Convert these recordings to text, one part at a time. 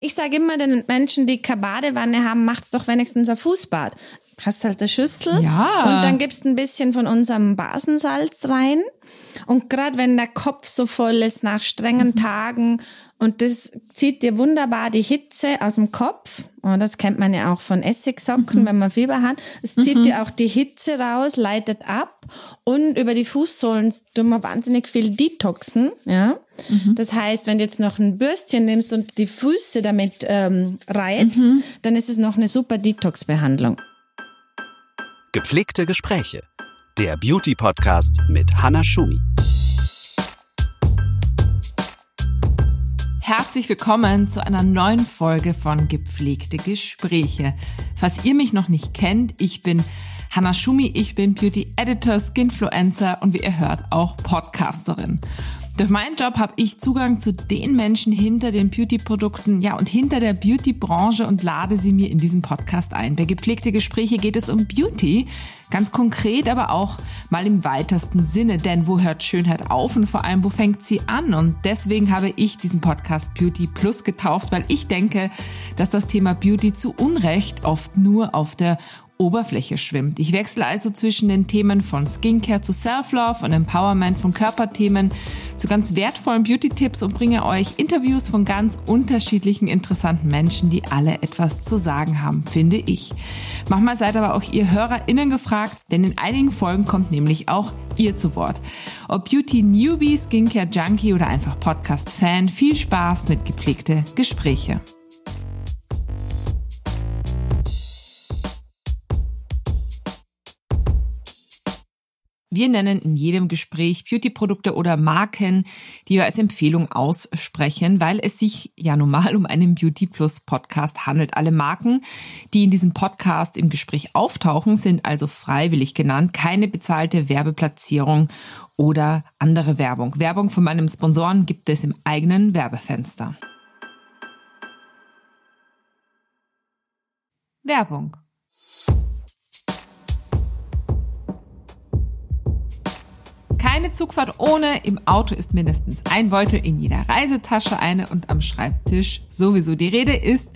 Ich sage immer den Menschen, die keine Badewanne haben, macht's doch wenigstens ein Fußbad. Hast halt eine Schüssel Ja. und dann gibst ein bisschen von unserem Basensalz rein. Und gerade wenn der Kopf so voll ist nach strengen Tagen und das zieht dir wunderbar die Hitze aus dem Kopf. Und das kennt man ja auch von Essigsocken, wenn man Fieber hat. Es zieht dir auch die Hitze raus, leitet ab und über die Fußsohlen tun wir wahnsinnig viel detoxen. Ja, das heißt, wenn du jetzt noch ein Bürstchen nimmst und die Füße damit ähm, reibst, dann ist es noch eine super Detox-Behandlung. Gepflegte Gespräche. Der Beauty-Podcast mit Hanna Schumi. Herzlich willkommen zu einer neuen Folge von Gepflegte Gespräche. Falls ihr mich noch nicht kennt, ich bin Hanna Schumi, ich bin Beauty Editor, Skinfluencer und wie ihr hört auch Podcasterin. Durch meinen Job habe ich Zugang zu den Menschen hinter den Beauty-Produkten, ja und hinter der Beauty-Branche und lade sie mir in diesem Podcast ein. Bei gepflegte Gespräche geht es um Beauty, ganz konkret, aber auch mal im weitesten Sinne. Denn wo hört Schönheit auf und vor allem wo fängt sie an? Und deswegen habe ich diesen Podcast Beauty Plus getauft, weil ich denke, dass das Thema Beauty zu Unrecht oft nur auf der Oberfläche schwimmt. Ich wechsle also zwischen den Themen von Skincare zu Self-Love und Empowerment von Körperthemen zu ganz wertvollen Beauty-Tipps und bringe euch Interviews von ganz unterschiedlichen interessanten Menschen, die alle etwas zu sagen haben, finde ich. Manchmal seid aber auch ihr HörerInnen gefragt, denn in einigen Folgen kommt nämlich auch ihr zu Wort. Ob Beauty-Newbie, Skincare-Junkie oder einfach Podcast-Fan, viel Spaß mit gepflegte Gespräche. Wir nennen in jedem Gespräch Beauty-Produkte oder Marken, die wir als Empfehlung aussprechen, weil es sich ja normal um einen Beauty Plus Podcast handelt. Alle Marken, die in diesem Podcast im Gespräch auftauchen, sind also freiwillig genannt, keine bezahlte Werbeplatzierung oder andere Werbung. Werbung von meinem Sponsoren gibt es im eigenen Werbefenster. Werbung. Keine Zugfahrt ohne. Im Auto ist mindestens ein Beutel, in jeder Reisetasche eine und am Schreibtisch sowieso. Die Rede ist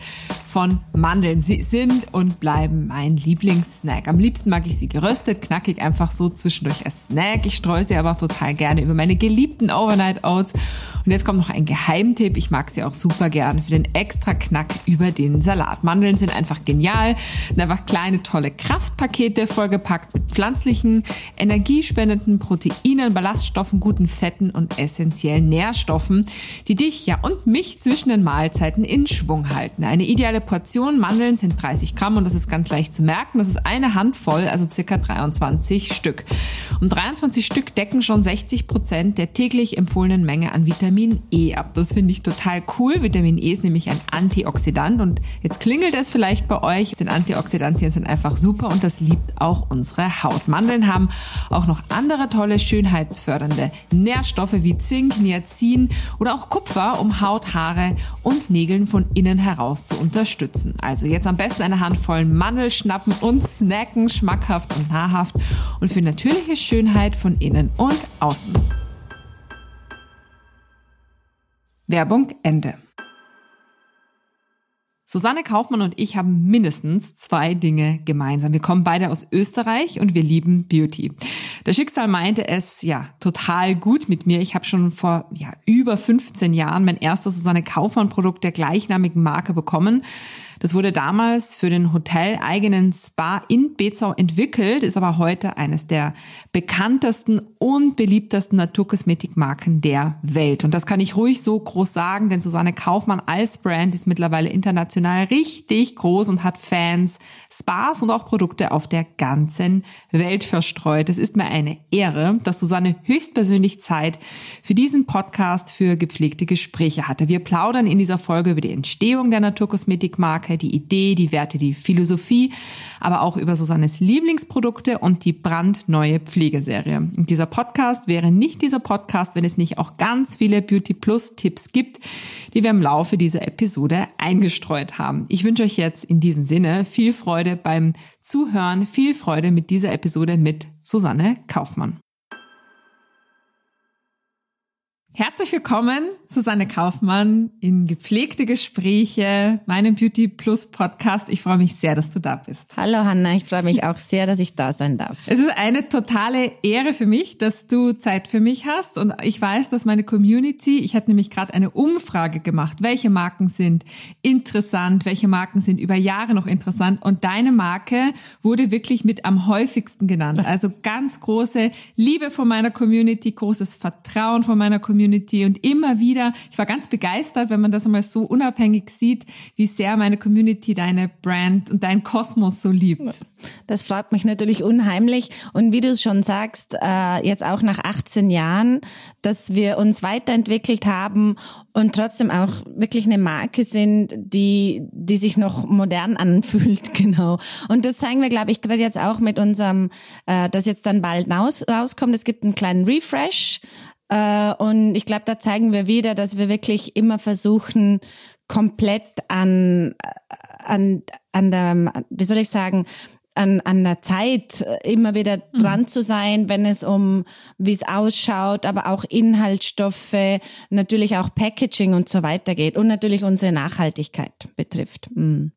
von Mandeln. Sie sind und bleiben mein Lieblingssnack. Am liebsten mag ich sie geröstet, knackig, einfach so zwischendurch als Snack. Ich streue sie aber auch total gerne über meine geliebten Overnight Oats. Und jetzt kommt noch ein Geheimtipp. Ich mag sie auch super gerne für den extra Knack über den Salat. Mandeln sind einfach genial. Sind einfach kleine, tolle Kraftpakete, vollgepackt mit pflanzlichen, energiespendenden Proteinen, Ballaststoffen, guten Fetten und essentiellen Nährstoffen, die dich, ja, und mich zwischen den Mahlzeiten in Schwung halten. Eine ideale Portion Mandeln sind 30 Gramm und das ist ganz leicht zu merken. Das ist eine Handvoll, also circa 23 Stück. Und 23 Stück decken schon 60 Prozent der täglich empfohlenen Menge an Vitamin E ab. Das finde ich total cool. Vitamin E ist nämlich ein Antioxidant und jetzt klingelt es vielleicht bei euch. Denn Antioxidantien sind einfach super und das liebt auch unsere Haut. Mandeln haben auch noch andere tolle schönheitsfördernde Nährstoffe wie Zink, Niacin oder auch Kupfer, um Haut, Haare und Nägeln von innen heraus zu unterstützen. Also jetzt am besten eine Handvoll Mandel schnappen und snacken, schmackhaft und nahrhaft und für natürliche Schönheit von innen und außen. Werbung Ende. Susanne Kaufmann und ich haben mindestens zwei Dinge gemeinsam. Wir kommen beide aus Österreich und wir lieben Beauty. Das Schicksal meinte es ja total gut mit mir. Ich habe schon vor ja, über 15 Jahren mein erstes Susanne Kaufmann Produkt der gleichnamigen Marke bekommen. Das wurde damals für den hoteleigenen Spa in Bezau entwickelt, ist aber heute eines der bekanntesten und beliebtesten Naturkosmetikmarken der Welt. Und das kann ich ruhig so groß sagen, denn Susanne Kaufmann als Brand ist mittlerweile international richtig groß und hat Fans, Spas und auch Produkte auf der ganzen Welt verstreut. Es ist mir eine Ehre, dass Susanne höchstpersönlich Zeit für diesen Podcast für gepflegte Gespräche hatte. Wir plaudern in dieser Folge über die Entstehung der Naturkosmetikmarke, die Idee, die Werte, die Philosophie, aber auch über Susannes Lieblingsprodukte und die brandneue Pflegeserie. Und dieser Podcast wäre nicht dieser Podcast, wenn es nicht auch ganz viele Beauty Plus Tipps gibt, die wir im Laufe dieser Episode eingestreut haben. Ich wünsche euch jetzt in diesem Sinne viel Freude beim Zuhören, viel Freude mit dieser Episode mit Susanne Kaufmann. Herzlich willkommen, Susanne Kaufmann, in gepflegte Gespräche, meinem Beauty Plus Podcast. Ich freue mich sehr, dass du da bist. Hallo Hanna, ich freue mich auch sehr, dass ich da sein darf. Es ist eine totale Ehre für mich, dass du Zeit für mich hast und ich weiß, dass meine Community, ich hatte nämlich gerade eine Umfrage gemacht, welche Marken sind interessant, welche Marken sind über Jahre noch interessant und deine Marke wurde wirklich mit am häufigsten genannt. Also ganz große Liebe von meiner Community, großes Vertrauen von meiner Community Community und immer wieder, ich war ganz begeistert, wenn man das einmal so unabhängig sieht, wie sehr meine Community deine Brand und dein Kosmos so liebt. Das freut mich natürlich unheimlich und wie du schon sagst, äh, jetzt auch nach 18 Jahren, dass wir uns weiterentwickelt haben und trotzdem auch wirklich eine Marke sind, die, die sich noch modern anfühlt, genau. Und das zeigen wir, glaube ich, gerade jetzt auch mit unserem, äh, das jetzt dann bald rauskommt. Es gibt einen kleinen Refresh und ich glaube, da zeigen wir wieder, dass wir wirklich immer versuchen, komplett an, an, an der, wie soll ich sagen, an, an der Zeit immer wieder mhm. dran mhm. zu sein, wenn es um, wie es ausschaut, aber auch Inhaltsstoffe, natürlich auch Packaging und so weiter geht und natürlich unsere Nachhaltigkeit betrifft. Mhm.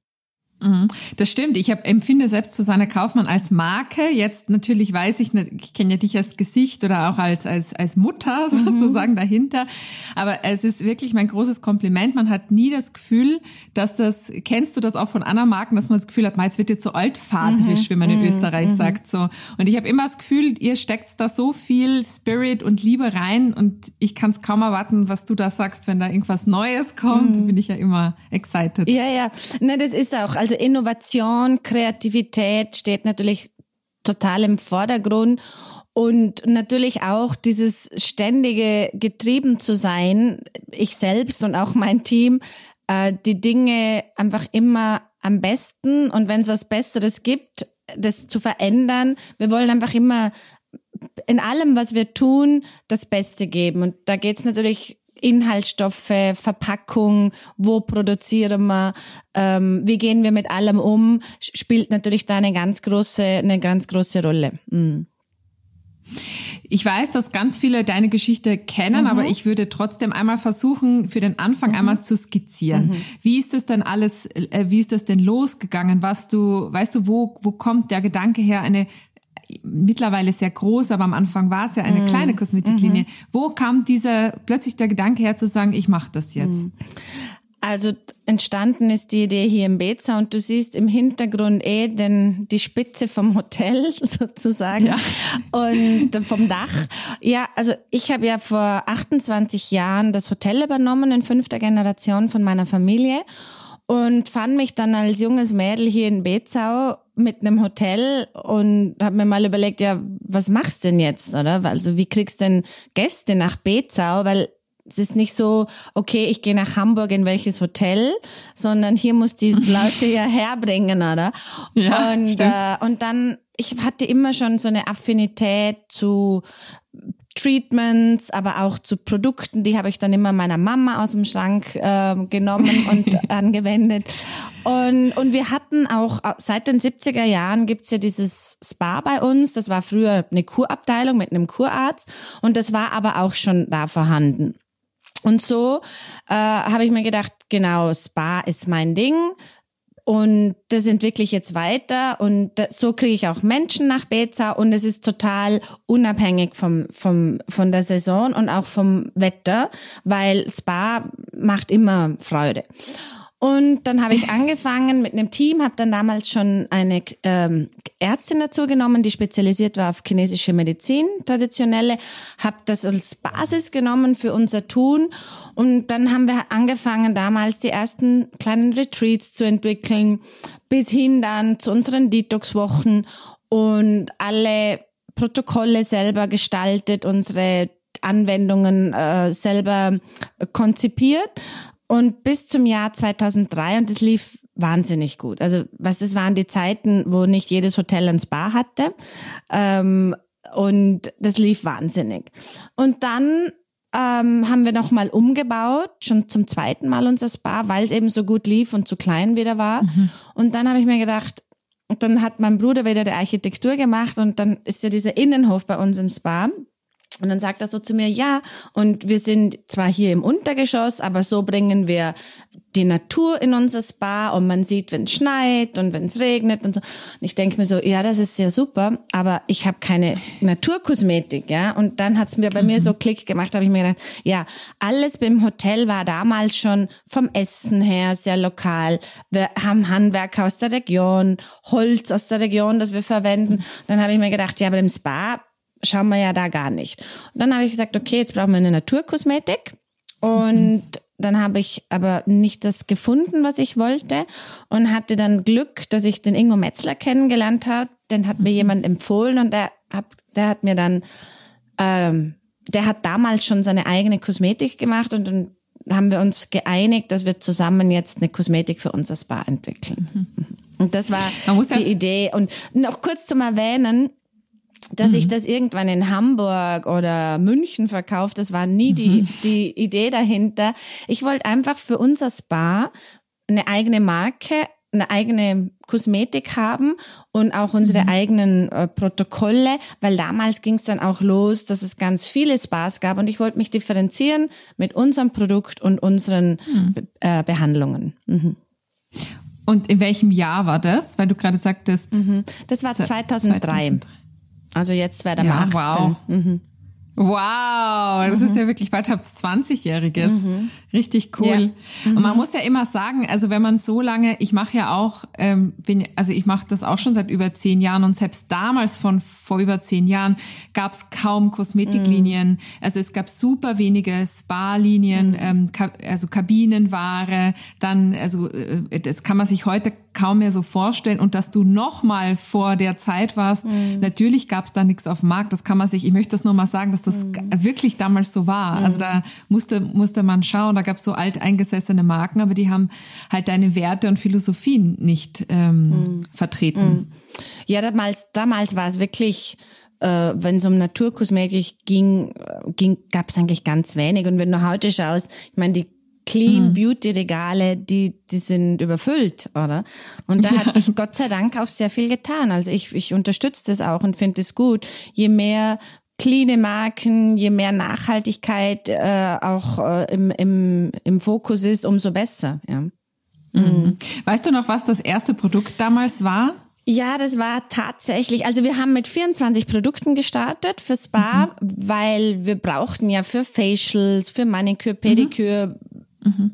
Mhm. Das stimmt. Ich hab, empfinde selbst Susanne Kaufmann als Marke. Jetzt natürlich weiß ich, ich kenne ja dich als Gesicht oder auch als, als, als Mutter mhm. sozusagen mhm. dahinter. Aber es ist wirklich mein großes Kompliment. Man hat nie das Gefühl, dass das, kennst du das auch von anderen Marken, dass man das Gefühl hat, jetzt wird jetzt so altfadrisch, mhm. wie man in mhm. Österreich mhm. sagt. So. Und ich habe immer das Gefühl, ihr steckt da so viel Spirit und Liebe rein und ich kann es kaum erwarten, was du da sagst, wenn da irgendwas Neues kommt. Bin ich ja immer excited. Ja, ja. Ne, das ist auch. Also Innovation, Kreativität steht natürlich total im Vordergrund und natürlich auch dieses ständige getrieben zu sein, ich selbst und auch mein Team, äh, die Dinge einfach immer am besten und wenn es was Besseres gibt, das zu verändern. Wir wollen einfach immer in allem, was wir tun, das Beste geben. Und da geht's natürlich Inhaltsstoffe, Verpackung, wo produzieren wir, ähm, wie gehen wir mit allem um, spielt natürlich da eine ganz große, eine ganz große Rolle. Mhm. Ich weiß, dass ganz viele deine Geschichte kennen, mhm. aber ich würde trotzdem einmal versuchen, für den Anfang mhm. einmal zu skizzieren. Mhm. Wie ist das denn alles, äh, wie ist das denn losgegangen? Was du, weißt du, wo, wo kommt der Gedanke her, eine mittlerweile sehr groß, aber am Anfang war es ja eine mm. kleine Kosmetiklinie. Mm Wo kam dieser plötzlich der Gedanke her zu sagen, ich mache das jetzt? Mm. Also entstanden ist die Idee hier im Beza und du siehst im Hintergrund eh den, die Spitze vom Hotel sozusagen ja. und vom Dach. Ja, also ich habe ja vor 28 Jahren das Hotel übernommen in fünfter Generation von meiner Familie und fand mich dann als junges Mädel hier in Bezau mit einem Hotel und habe mir mal überlegt, ja, was machst denn jetzt, oder? Also wie kriegst denn Gäste nach Bezau, weil es ist nicht so, okay, ich gehe nach Hamburg in welches Hotel, sondern hier muss die Leute ja herbringen, oder? Ja, und, äh, und dann, ich hatte immer schon so eine Affinität zu Treatments, aber auch zu Produkten, die habe ich dann immer meiner Mama aus dem Schrank äh, genommen und angewendet. Und, und wir hatten auch, seit den 70er Jahren gibt's ja dieses Spa bei uns. Das war früher eine Kurabteilung mit einem Kurarzt und das war aber auch schon da vorhanden. Und so äh, habe ich mir gedacht, genau, Spa ist mein Ding. Und das entwickle ich jetzt weiter und so kriege ich auch Menschen nach Beza und es ist total unabhängig vom, vom, von der Saison und auch vom Wetter, weil Spa macht immer Freude. Und dann habe ich angefangen mit einem Team, habe dann damals schon eine ähm, Ärztin dazu genommen, die spezialisiert war auf chinesische Medizin, traditionelle, habe das als Basis genommen für unser Tun. Und dann haben wir angefangen damals die ersten kleinen Retreats zu entwickeln, bis hin dann zu unseren Detox-Wochen und alle Protokolle selber gestaltet, unsere Anwendungen äh, selber konzipiert und bis zum Jahr 2003 und es lief wahnsinnig gut. Also was es waren die Zeiten, wo nicht jedes Hotel ein Spa hatte ähm, und das lief wahnsinnig. Und dann ähm, haben wir nochmal umgebaut, schon zum zweiten Mal unser Spa, weil es eben so gut lief und zu klein wieder war. Mhm. Und dann habe ich mir gedacht, und dann hat mein Bruder wieder die Architektur gemacht und dann ist ja dieser Innenhof bei uns im Spa Und dann sagt er so zu mir, ja, und wir sind zwar hier im Untergeschoss, aber so bringen wir die Natur in unser Spa und man sieht, wenn es schneit und wenn es regnet und so. Und ich denke mir so, ja, das ist ja super, aber ich habe keine Naturkosmetik, ja. Und dann hat's mir bei mhm. mir so Klick gemacht, habe ich mir gedacht, ja, alles beim Hotel war damals schon vom Essen her sehr lokal. Wir haben Handwerk aus der Region, Holz aus der Region, das wir verwenden. Dann habe ich mir gedacht, ja, aber im Spa schauen wir ja da gar nicht. Und dann habe ich gesagt, okay, jetzt brauchen wir eine Naturkosmetik. Und mhm. dann habe ich aber nicht das gefunden, was ich wollte und hatte dann Glück, dass ich den Ingo Metzler kennengelernt habe. Den hat mir mhm. jemand empfohlen und der hat, der hat mir dann, ähm, der hat damals schon seine eigene Kosmetik gemacht und dann haben wir uns geeinigt, dass wir zusammen jetzt eine Kosmetik für unser Spa entwickeln. Mhm. Und das war die Idee. Und noch kurz zum Erwähnen, dass mhm. ich das irgendwann in Hamburg oder München verkauft, das war nie die, mhm. die Idee dahinter. Ich wollte einfach für unser Spa eine eigene Marke, eine eigene Kosmetik haben und auch unsere mhm. eigenen äh, Protokolle, weil damals ging es dann auch los, dass es ganz viele Spas gab und ich wollte mich differenzieren mit unserem Produkt und unseren mhm. äh, Behandlungen. Mhm. Und in welchem Jahr war das? Weil du gerade sagtest. Mhm. Das war 2003. 2003. Also jetzt wäre der ja, 18. Wow. Mhm. Wow, das mhm. ist ja wirklich bald habt 20-Jähriges. Mhm. Richtig cool. Ja. Mhm. Und man muss ja immer sagen, also wenn man so lange, ich mache ja auch, ähm, bin, also ich mache das auch schon seit über zehn Jahren und selbst damals von vor über zehn Jahren gab es kaum Kosmetiklinien. Mhm. Also es gab super wenige Spa-Linien, mhm. ähm, also Kabinenware, dann, also äh, das kann man sich heute kaum mehr so vorstellen und dass du noch mal vor der Zeit warst. Mhm. Natürlich gab es da nichts auf dem Markt. Das kann man sich. Ich möchte das nur mal sagen, dass das mhm. wirklich damals so war. Mhm. Also da musste musste man schauen. Da gab es so alteingesessene Marken, aber die haben halt deine Werte und Philosophien nicht ähm, mhm. vertreten. Mhm. Ja, damals damals war es wirklich äh, wenn es um Naturkosmetik ging, äh, ging gab es eigentlich ganz wenig. Und wenn du heute schaust, ich meine, die Clean mhm. Beauty Regale, die, die sind überfüllt, oder? Und da hat sich Gott sei Dank auch sehr viel getan. Also ich, ich unterstütze das auch und finde es gut. Je mehr cleane Marken, je mehr Nachhaltigkeit äh, auch äh, im, im, im Fokus ist, umso besser. Ja. Mhm. Weißt du noch, was das erste Produkt damals war? Ja, das war tatsächlich, also wir haben mit 24 Produkten gestartet für Spa, mhm. weil wir brauchten ja für Facials, für Manicure, Pedicure, mhm.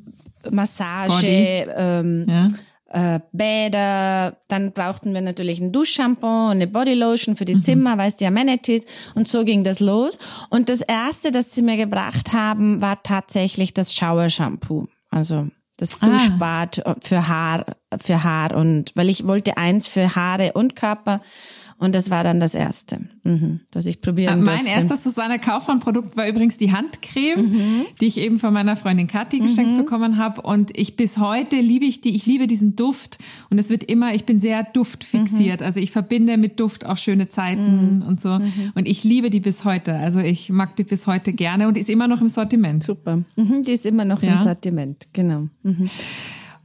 Massage, ähm, ja. äh, Bäder, dann brauchten wir natürlich ein Duschshampoo und eine Bodylotion für die mhm. Zimmer, weißt du, Amenities und so ging das los. Und das erste, das sie mir gebracht haben, war tatsächlich das Shower Shampoo. Also das ah. Duschbad für Haar, für Haar und weil ich wollte eins für Haare und Körper und das war dann das erste, mhm, das ich probieren äh, Mein durfte. erstes Susanne Kaufmann-Produkt war übrigens die Handcreme, mhm. die ich eben von meiner Freundin Kathi geschenkt mhm. bekommen habe. Und ich bis heute liebe ich die. Ich liebe diesen Duft. Und es wird immer, ich bin sehr duftfixiert. Mhm. Also ich verbinde mit Duft auch schöne Zeiten mhm. und so. Mhm. Und ich liebe die bis heute. Also ich mag die bis heute gerne und ist immer noch im Sortiment. Super. die ist immer noch ja. im Sortiment, genau.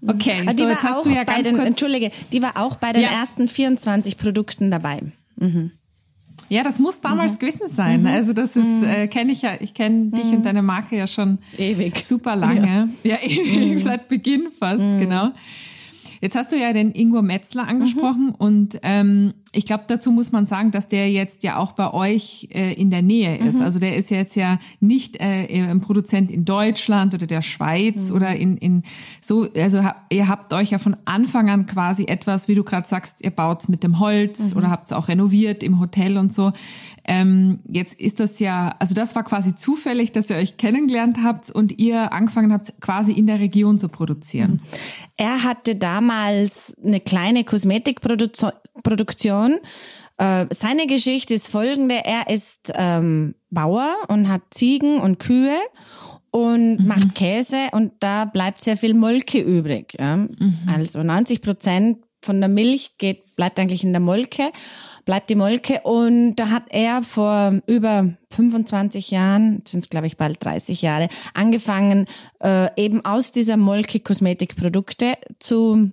Okay, Aber so jetzt hast du ja ganz den, kurz... Entschuldige, die war auch bei den ja. ersten 24 Produkten dabei. Mhm. Ja, das muss damals mhm. gewesen sein. Mhm. Also das ist, mhm. äh, kenne ich ja, ich kenne dich und mhm. deine Marke ja schon ewig, super lange. Ja, ja ewig, mhm. seit Beginn fast, genau. Jetzt hast du ja den Ingo Metzler angesprochen mhm. und ähm, ich glaube, dazu muss man sagen, dass der jetzt ja auch bei euch äh, in der Nähe ist. Mhm. Also der ist jetzt ja nicht äh, ein Produzent in Deutschland oder der Schweiz mhm. oder in, in so, also ihr habt euch ja von Anfang an quasi etwas, wie du gerade sagst, ihr baut's mit dem Holz mhm. oder habt's auch renoviert im Hotel und so. Ähm, jetzt ist das ja, also das war quasi zufällig, dass ihr euch kennengelernt habt und ihr angefangen habt, quasi in der Region zu produzieren. Mhm. Er hatte damals eine kleine Kosmetikproduktion. Äh, seine Geschichte ist folgende. Er ist ähm, Bauer und hat Ziegen und Kühe und mhm. macht Käse und da bleibt sehr viel Molke übrig. Ja? Mhm. Also 90 Prozent von der Milch geht, bleibt eigentlich in der Molke bleibt die Molke. Und da hat er vor über 25 Jahren, sind es glaube ich bald 30 Jahre, angefangen, äh, eben aus dieser Molke Kosmetikprodukte zu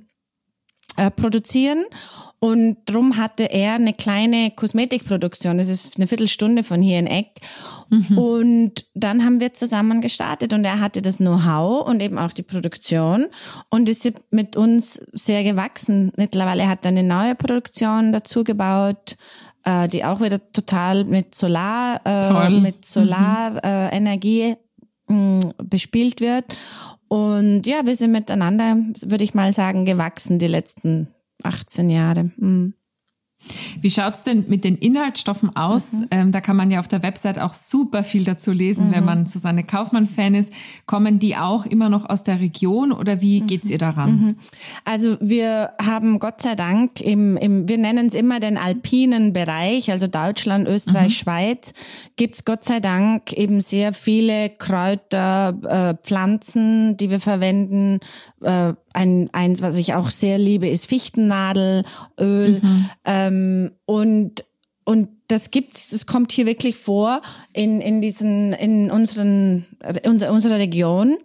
äh, produzieren. Und drum hatte er eine kleine Kosmetikproduktion. Das ist eine Viertelstunde von hier in Eck. Mhm. Und dann haben wir zusammen gestartet und er hatte das Know-how und eben auch die Produktion und ist mit uns sehr gewachsen. Mittlerweile hat er eine neue Produktion dazu gebaut, äh, die auch wieder total mit Solar, äh, mit Solarenergie mhm. äh, bespielt wird. Und ja, wir sind miteinander, würde ich mal sagen, gewachsen die letzten 18 Jahre. Mhm. Wie schaut's denn mit den Inhaltsstoffen aus? Mhm. Ähm, da kann man ja auf der Website auch super viel dazu lesen, mhm. wenn man Susanne Kaufmann-Fan ist. Kommen die auch immer noch aus der Region oder wie mhm. geht's ihr daran? Mhm. Also wir haben Gott sei Dank im, im wir nennen es immer den alpinen Bereich, also Deutschland, Österreich, mhm. Schweiz, gibt's Gott sei Dank eben sehr viele Kräuter, äh, Pflanzen, die wir verwenden, äh, ein, eins, was ich auch sehr liebe, ist Fichtennadelöl. Mhm. Ähm, und, und das gibt's, das kommt hier wirklich vor in, in diesen, in unseren, unser, unserer Region.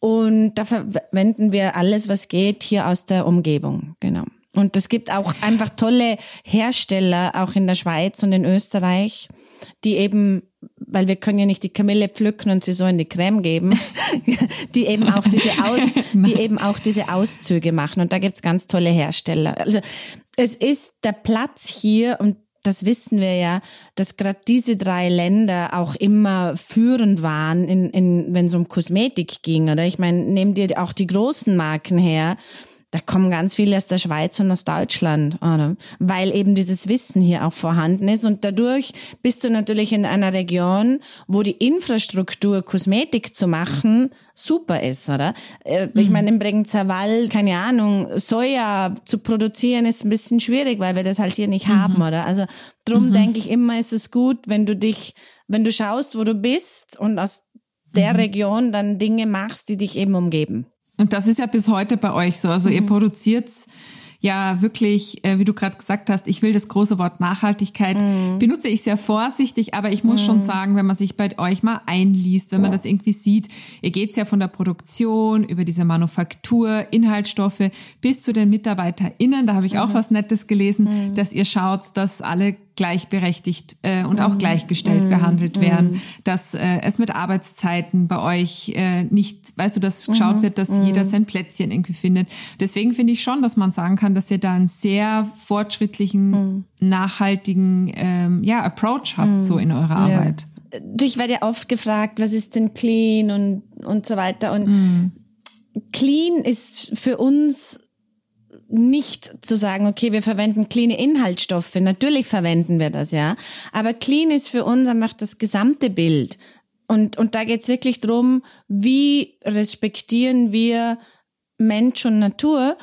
Und da verwenden wir alles, was geht, hier aus der Umgebung. Genau. Und es gibt auch einfach tolle Hersteller, auch in der Schweiz und in Österreich, die eben weil wir können ja nicht die Kamille pflücken und sie so in die Creme geben, die eben auch diese Aus, die eben auch diese Auszüge machen. Und da gibt's ganz tolle Hersteller. Also es ist der Platz hier und das wissen wir ja, dass gerade diese drei Länder auch immer führend waren, in, in, wenn es um Kosmetik ging. Oder ich meine, nehmen dir auch die großen Marken her da kommen ganz viele aus der Schweiz und aus Deutschland, oder? weil eben dieses Wissen hier auch vorhanden ist. Und dadurch bist du natürlich in einer Region, wo die Infrastruktur, Kosmetik zu machen, super ist, oder? Äh, ich mhm. meine, im Bregenzer Wald, keine Ahnung, Soja zu produzieren ist ein bisschen schwierig, weil wir das halt hier nicht mhm. haben, oder? Also drum mhm. denke ich immer, ist es gut, wenn du dich, wenn du schaust, wo du bist und aus der mhm. Region dann Dinge machst, die dich eben umgeben. Und das ist ja bis heute bei euch so. Also mhm. ihr produziert's ja wirklich, äh, wie du gerade gesagt hast, ich will das große Wort Nachhaltigkeit, mhm. benutze ich sehr vorsichtig, aber ich muss mhm. schon sagen, wenn man sich bei euch mal einliest, wenn man das irgendwie sieht, ihr geht's ja von der Produktion über diese Manufaktur, Inhaltsstoffe bis zu den MitarbeiterInnen, da habe ich auch mhm. was Nettes gelesen, mhm. dass ihr schaut, dass alle gleichberechtigt äh, und auch mhm. gleichgestellt mm. behandelt werden, mm. dass äh, es mit Arbeitszeiten bei euch äh, nicht, weißt du, dass geschaut mm. wird, dass jeder sein Plätzchen irgendwie findet. Deswegen finde ich schon, dass man sagen kann, dass ihr da einen sehr fortschrittlichen, nachhaltigen ähm, ja, Approach habt so in eurer Arbeit. Ja. Ich werde ja oft gefragt, was ist denn clean und, und so weiter. Und clean ist für uns nicht zu sagen, okay, wir verwenden clean Inhaltsstoffe. Natürlich verwenden wir das, ja. Aber clean ist für uns einfach das gesamte Bild. Und, und da geht's wirklich drum, wie respektieren wir Mensch und Natur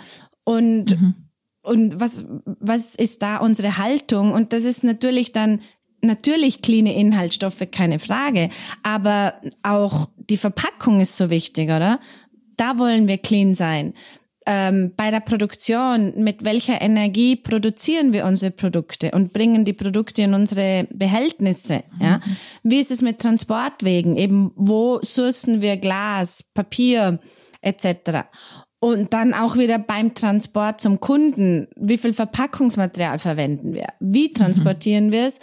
und, mhm. und was, was ist da unsere Haltung? Und das ist natürlich dann natürlich clean Inhaltsstoffe, keine Frage. Aber auch die Verpackung ist so wichtig, oder? Da wollen wir clean sein ähm, bei der Produktion, mit welcher Energie produzieren wir unsere Produkte und bringen die Produkte in unsere Behältnisse. Ja? Wie ist es mit Transportwegen? Eben, wo sourcen wir Glas, Papier etc. Und dann auch wieder beim Transport zum Kunden. Wie viel Verpackungsmaterial verwenden wir? Wie mhm. transportieren mhm. wir es?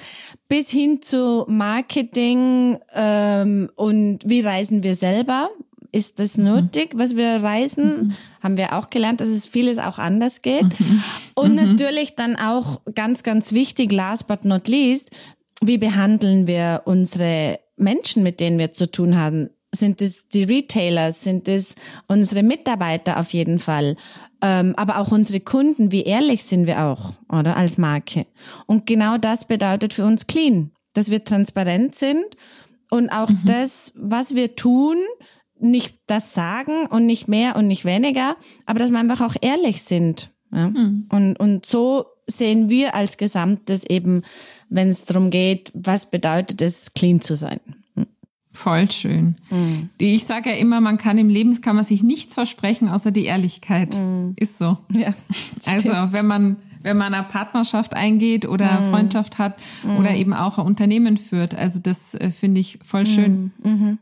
Bis hin zu Marketing ähm, und wie reisen wir selber? Ist das nötig, was wir reisen? Mhm. Haben wir auch gelernt, dass es vieles auch anders geht. Mhm. Und mhm. natürlich dann auch ganz, ganz wichtig, last but not least, wie behandeln wir unsere Menschen, mit denen wir zu tun haben? Sind es die Retailer? Sind es unsere Mitarbeiter auf jeden Fall? Ähm, aber auch unsere Kunden, wie ehrlich sind wir auch, oder? Als Marke. Und genau das bedeutet für uns clean, dass wir transparent sind und auch mhm. das, was wir tun, nicht das sagen und nicht mehr und nicht weniger, aber dass wir einfach auch ehrlich sind. Ja? Mhm. Und, und so sehen wir als Gesamtes eben, wenn es darum geht, was bedeutet es, clean zu sein. Hm. Voll schön. Mhm. Ich sage ja immer, man kann im Leben kann man sich nichts versprechen, außer die Ehrlichkeit. Mhm. Ist so. Ja, also wenn man wenn man eine Partnerschaft eingeht oder mhm. Freundschaft hat oder eben auch ein Unternehmen führt. Also das äh, finde ich voll schön. Mhm.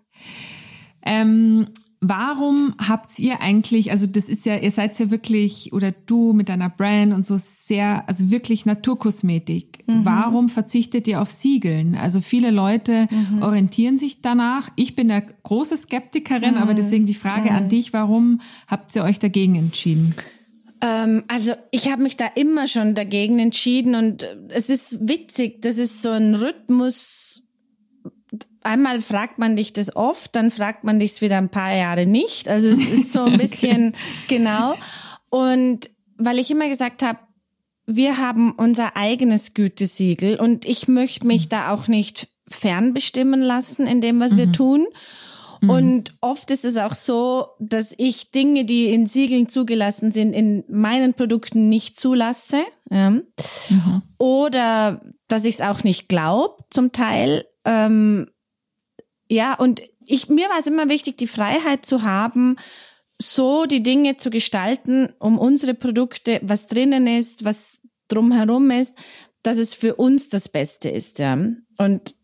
Ähm, warum habt ihr eigentlich, also das ist ja, ihr seid ja wirklich, oder du mit deiner Brand und so sehr, also wirklich Naturkosmetik. Mhm. Warum verzichtet ihr auf Siegeln? Also viele Leute mhm. orientieren sich danach. Ich bin eine große Skeptikerin, mhm. aber deswegen die Frage an mhm. dich, warum habt ihr euch dagegen entschieden? Ähm, also ich habe mich da immer schon dagegen entschieden und es ist witzig, das ist so ein Rhythmus, einmal fragt man dich das oft, dann fragt man dich es wieder ein paar Jahre nicht. Also es ist so ein bisschen okay. genau. Und weil ich immer gesagt habe, wir haben unser eigenes Gütesiegel und ich möchte mich da auch nicht fernbestimmen lassen in dem, was mhm. wir tun. Mhm. Und oft ist es auch so, dass ich Dinge, die in Siegeln zugelassen sind, in meinen Produkten nicht zulasse. Ja. Mhm. Oder dass ich es auch nicht glaube, zum Teil. Ähm, ja, und ich, mir war es immer wichtig, die Freiheit zu haben, so die Dinge zu gestalten, um unsere Produkte, was drinnen ist, was drumherum ist, dass es für uns das Beste ist, ja. Und,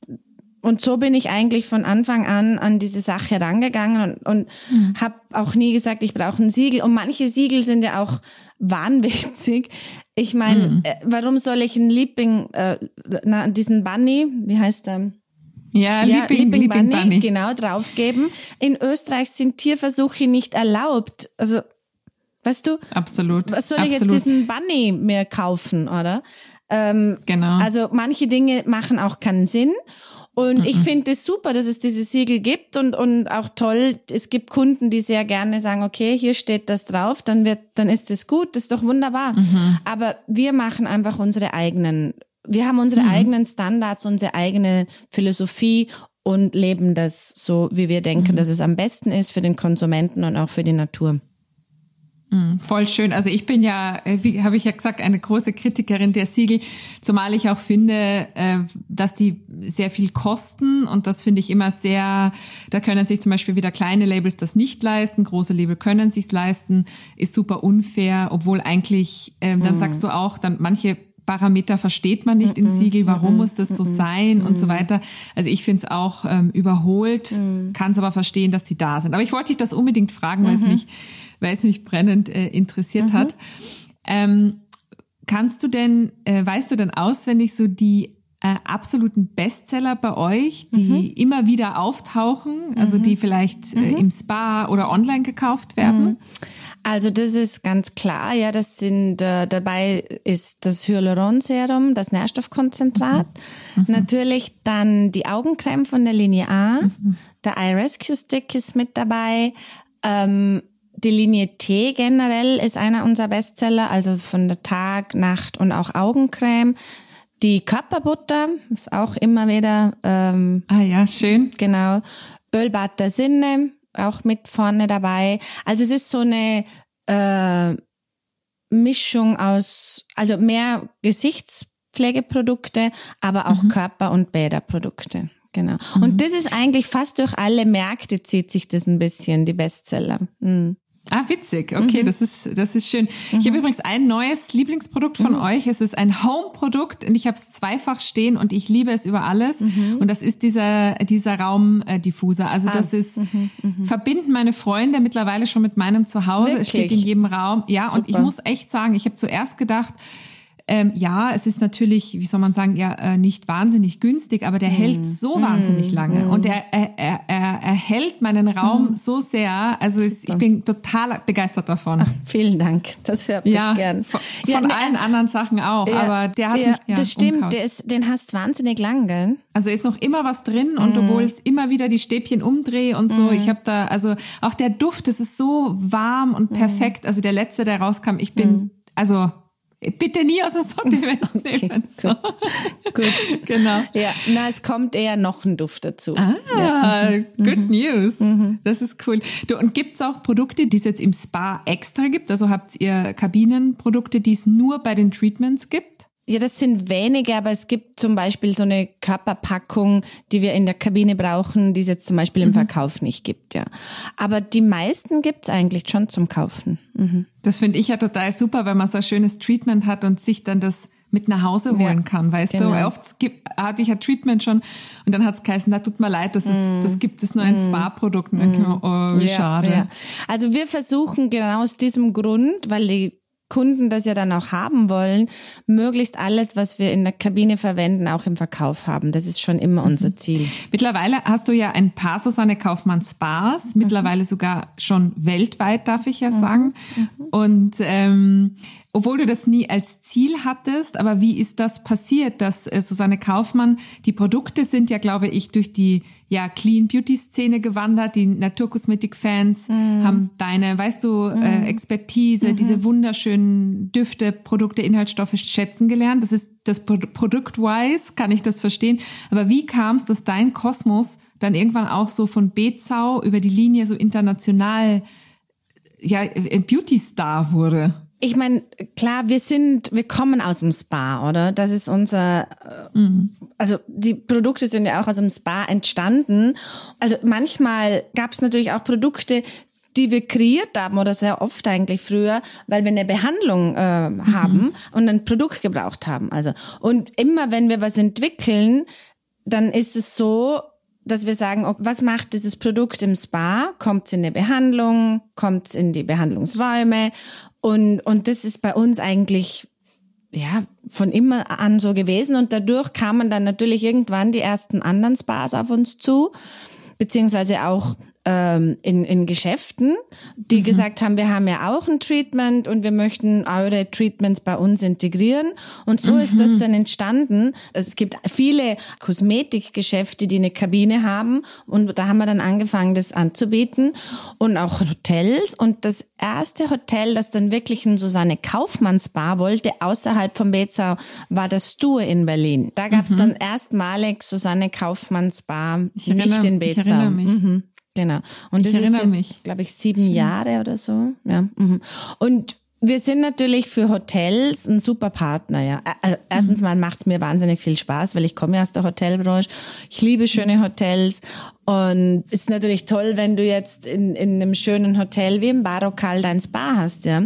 und so bin ich eigentlich von Anfang an an diese Sache herangegangen und, und mhm. habe auch nie gesagt, ich brauche ein Siegel. Und manche Siegel sind ja auch wahnwitzig. Ich meine, mhm. äh, warum soll ich ein Liebling, äh, na, diesen Bunny, wie heißt der? Ja, ja Liebling, Liebling, Liebling Bunny, Bunny, genau, draufgeben. In Österreich sind Tierversuche nicht erlaubt. Also, weißt du? Absolut. Was soll absolut. ich jetzt diesen Bunny mehr kaufen, oder? Ähm, genau. Also, manche Dinge machen auch keinen Sinn. Und mhm. ich finde es super, dass es diese Siegel gibt und, und auch toll, es gibt Kunden, die sehr gerne sagen, okay, hier steht das drauf, dann wird, dann ist es gut, das ist doch wunderbar. Mhm. Aber wir machen einfach unsere eigenen wir haben unsere mhm. eigenen Standards, unsere eigene Philosophie und leben das so, wie wir denken, mhm. dass es am besten ist für den Konsumenten und auch für die Natur. Mhm, voll schön. Also ich bin ja, äh, wie habe ich ja gesagt, eine große Kritikerin der Siegel, zumal ich auch finde, äh, dass die sehr viel kosten und das finde ich immer sehr, da können sich zum Beispiel wieder kleine Labels das nicht leisten, große Label können sich's leisten, ist super unfair, obwohl eigentlich, ähm, dann mhm. sagst du auch, dann manche Parameter versteht man nicht in Siegel, warum muss das so sein und so weiter. Also ich finde es auch ähm, überholt, kann es aber verstehen, dass die da sind. Aber ich wollte dich das unbedingt fragen, weil es mich, weil es mich brennend äh, interessiert hat. Ähm, kannst du denn, äh, weißt du denn auswendig so die äh, absoluten Bestseller bei euch, die mhm. immer wieder auftauchen, also die vielleicht äh, im Spa oder online gekauft werden? Also das ist ganz klar, ja, das sind äh, dabei ist das Hyaluronserum, das Nährstoffkonzentrat, mhm. mhm. natürlich dann die Augencreme von der Linie A, mhm. der Eye Rescue Stick ist mit dabei, ähm, die Linie T generell ist einer unserer Bestseller, also von der Tag, Nacht und auch Augencreme. Die Körperbutter ist auch immer wieder. Ähm, ah ja, schön. Genau. Ölbad der Sinne auch mit vorne dabei. Also es ist so eine äh, Mischung aus, also mehr Gesichtspflegeprodukte, aber auch mhm. Körper- und Bäderprodukte. Genau. Mhm. Und das ist eigentlich fast durch alle Märkte zieht sich das ein bisschen, die Bestseller. Mhm. Ah, witzig. Okay, mhm. das ist das ist schön. Mhm. Ich habe übrigens ein neues Lieblingsprodukt von mhm. euch. Es ist ein Home-Produkt und ich habe es zweifach stehen und ich liebe es über alles. Mhm. Und das ist dieser dieser Raumdiffuser. Also ah. das ist mhm, mhm. verbinden meine Freunde mittlerweile schon mit meinem Zuhause. Wirklich? Es steht in jedem Raum. Ja, Super. und ich muss echt sagen, ich habe zuerst gedacht, ähm, ja, es ist natürlich, wie soll man sagen, ja äh, nicht wahnsinnig günstig, aber der mm. hält so mm. wahnsinnig lange mm. und er, er, er, er hält meinen Raum mm. so sehr. Also es, ich bin total begeistert davon. Ach, vielen Dank, das hört mich ja, gern. Von, ja, von ne, allen anderen Sachen auch, ja, aber der hat ja, mich ja, Das stimmt, der ist, den hast wahnsinnig lang, gell? Also ist noch immer was drin und obwohl es immer wieder die Stäbchen umdrehe und so, ich habe da, also auch der Duft, das ist so warm und perfekt. Also der letzte, der rauskam, ich bin, also bitte nie aus dem Sortiment okay, nehmen. So. Gut. genau. Ja, na, es kommt eher noch ein Duft dazu. Ah, ja. good mhm. news. Mhm. Das ist cool. Du, und gibt's auch Produkte, die es jetzt im Spa extra gibt? Also habt ihr Kabinenprodukte, die es nur bei den Treatments gibt? Ja, das sind wenige, aber es gibt zum Beispiel so eine Körperpackung, die wir in der Kabine brauchen, die es jetzt zum Beispiel im mhm. Verkauf nicht gibt, ja. Aber die meisten gibt's eigentlich schon zum Kaufen. Mhm. Das finde ich ja total super, wenn man so ein schönes Treatment hat und sich dann das mit nach Hause holen Ja, kann, weißt genau. du? Oft gibt, hatte ich ein Treatment schon und dann hat es geheißen, da tut mir leid, das, ist, das gibt es nur in Spa-Produkten. Und ich mir, Oh, wie Mm. Ja, schade. ja. Also wir versuchen genau aus diesem Grund, weil die Kunden das ja dann auch haben wollen, möglichst alles, was wir in der Kabine verwenden, auch im Verkauf haben. Das ist schon immer unser Ziel. Mittlerweile hast du ja ein paar Susanne Kaufmann Spas, mittlerweile sogar schon weltweit, darf ich ja sagen. Und ähm, obwohl du das nie als Ziel hattest, aber wie ist das passiert, dass äh, Susanne Kaufmann, die Produkte sind ja, glaube ich, durch die ja Clean Beauty Szene gewandert, die Naturkosmetik-Fans haben deine, weißt du, äh, Expertise, diese wunderschönen Düfte, Produkte, Inhaltsstoffe schätzen gelernt. Das ist das Pro Produkt-wise, kann ich das verstehen. Aber wie kam es, dass dein Kosmos dann irgendwann auch so von Bezau über die Linie so international ja, Beauty-Star wurde? Ich meine, klar, wir sind, wir kommen aus dem Spa, oder? Das ist unser, äh, also die Produkte sind ja auch aus dem Spa entstanden. Also manchmal gab es natürlich auch Produkte, die wir kreiert haben oder sehr oft eigentlich früher, weil wir eine Behandlung äh, haben und ein Produkt gebraucht haben. Also und immer wenn wir was entwickeln, dann ist es so, dass wir sagen, okay, was macht dieses Produkt im Spa? Kommt es in eine Behandlung? Kommt es in die Behandlungsräume? Und, und das ist bei uns eigentlich ja, von immer an so gewesen. Und dadurch kamen dann natürlich irgendwann die ersten anderen Spas auf uns zu, beziehungsweise auch ähm, in, in Geschäften, die gesagt haben, wir haben ja auch ein Treatment und wir möchten eure Treatments bei uns integrieren. Und so ist das dann entstanden. Es gibt viele Kosmetikgeschäfte, die eine Kabine haben und da haben wir dann angefangen, das anzubieten und auch Hotels. Und das erste Hotel, das dann wirklich ein Susanne Kaufmanns Bar wollte, außerhalb von Bezau, war das Stue in Berlin. Da gab es dann erstmalig Susanne Kaufmanns Bar, nicht erinnere- in ich Bezau. erinnere mich. Mhm, genau. Und Ich das ist erinnere jetzt, mich. glaube ich, sieben Jahre oder so. Ja. Mhm. Und wir sind natürlich für Hotels ein super Partner, ja. Also erstens mal macht's mir wahnsinnig viel Spaß, weil ich komme ja aus der Hotelbranche. Ich liebe schöne Hotels und ist natürlich toll, wenn du jetzt in, in einem schönen Hotel wie im Barokal dein Spa hast, ja.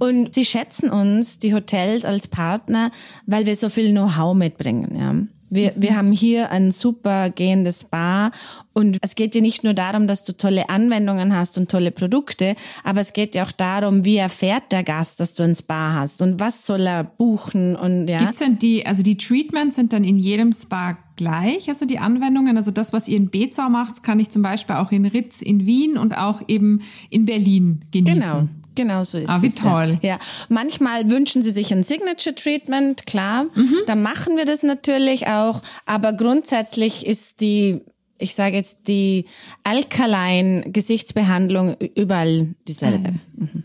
Und sie schätzen uns, die Hotels, als Partner, weil wir so viel Know-how mitbringen, ja. Wir, wir haben hier ein super gehendes Spa und es geht ja nicht nur darum, dass du tolle Anwendungen hast und tolle Produkte, aber es geht ja auch darum, wie erfährt der Gast, dass du ein Spa hast und was soll er buchen und ja. Gibt's denn die, also die Treatments sind dann in jedem Spa gleich, also die Anwendungen, also das, was ihr in Bezau macht, kann ich zum Beispiel auch in Ritz in Wien und auch eben in Berlin genießen. Genau. Genau so ist Ah, wie es. toll. Ja. ja. Manchmal wünschen sie sich ein Signature Treatment, klar. Mhm. Dann machen wir das natürlich auch. Aber grundsätzlich ist die, ich sage jetzt die Alkaline Gesichtsbehandlung überall dieselbe.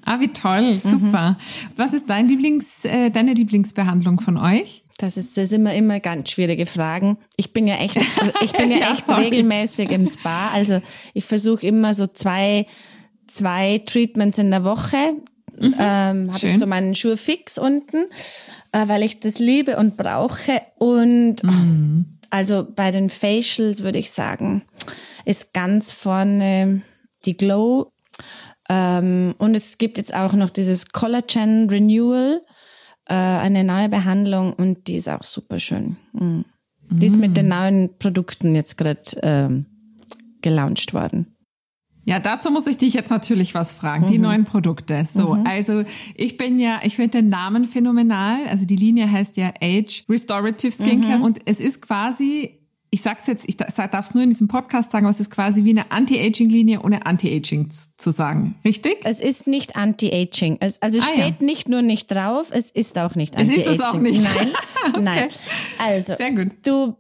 Ah, wie toll, super. Was ist dein Lieblings, äh, deine Lieblingsbehandlung von euch? Das ist, das immer, immer ganz schwierige Fragen. Ich bin ja echt, ich bin ja, Ja, echt sorry. regelmäßig im Spa. Also ich versuche immer so zwei, zwei Treatments in der Woche. Ähm, habe ich so meinen Schuh fix unten, äh, weil ich das liebe und brauche. Und also bei den Facials würde ich sagen, ist ganz vorne die Glow. Ähm, und es gibt jetzt auch noch dieses Collagen Renewal äh, eine neue Behandlung und die ist auch super schön. Mhm. Die ist mit den neuen Produkten jetzt gerade ähm, gelauncht worden. Ja, dazu muss ich dich jetzt natürlich was fragen. Die neuen Produkte. So, also ich bin ja, ich finde den Namen phänomenal. Also die Linie heißt ja Age Restorative Skincare und es ist quasi, ich sag's jetzt, ich darf es nur in diesem Podcast sagen, aber es ist quasi wie eine Anti-Aging-Linie ohne Anti-Aging zu sagen. Richtig? Es ist nicht Anti-Aging. Es, also es Ah, ja. steht nicht nur nicht drauf, es ist auch nicht Es ist Anti-Aging. es auch nicht. Nein, nein. Also, Sehr gut. du,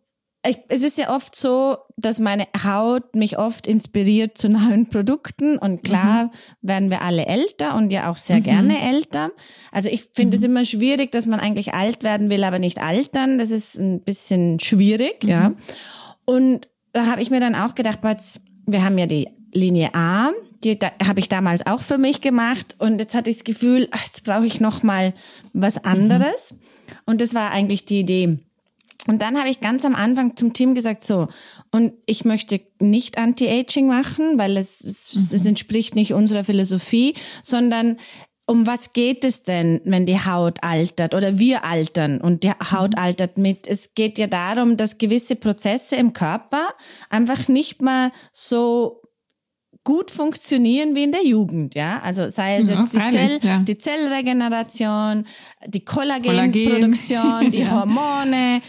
ich, es ist ja oft so, dass meine Haut mich oft inspiriert zu neuen Produkten und klar Mhm. werden wir alle älter und ja auch sehr gerne älter. Also ich finde Mhm. es immer schwierig, dass man eigentlich alt werden will, aber nicht altern. Das ist ein bisschen schwierig, ja. Mhm. Und da habe ich mir dann auch gedacht, wir haben ja die Linie A, die da, habe ich damals auch für mich gemacht und jetzt hatte ich das Gefühl, ach, jetzt brauche ich noch mal was anderes. Und das war eigentlich die Idee. Und dann habe ich ganz am Anfang zum Team gesagt, so, und ich möchte nicht Anti-Aging machen, weil es, es, es entspricht nicht unserer Philosophie, sondern um was geht es denn, wenn die Haut altert oder wir altern und die Haut altert mit? Es geht ja darum, dass gewisse Prozesse im Körper einfach nicht mehr so gut funktionieren wie in der Jugend, ja. Also sei es Ja, jetzt die, freilich, Zell, ja. die Zellregeneration, die Kollagenproduktion, die Ja. Hormone,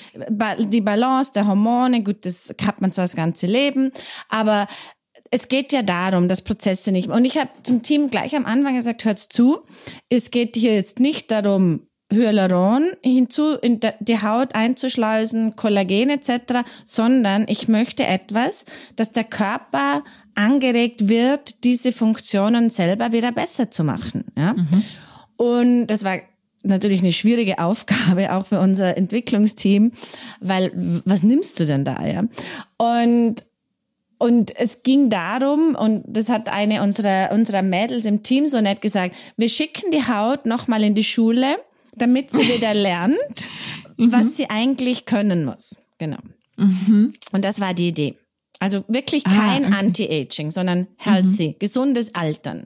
die Balance der Hormone. Gut, das hat man zwar das ganze Leben, aber es geht ja darum, dass Prozesse nicht. Und ich habe zum Team gleich am Anfang gesagt, hört zu, es geht hier jetzt nicht darum, Hyaluron hinzu in die Haut einzuschleusen, Kollagen etc., sondern ich möchte etwas, dass der Körper angeregt wird, diese Funktionen selber wieder besser zu machen. Ja? Und das war natürlich eine schwierige Aufgabe auch für unser Entwicklungsteam, weil was nimmst du denn da? Ja? Und und es ging darum, und das hat eine unserer, unserer Mädels im Team so nett gesagt, wir schicken die Haut nochmal in die Schule, damit sie wieder lernt, was sie eigentlich können muss. Genau. Und das war die Idee. Also wirklich kein okay. Anti-Aging, sondern healthy, gesundes Altern.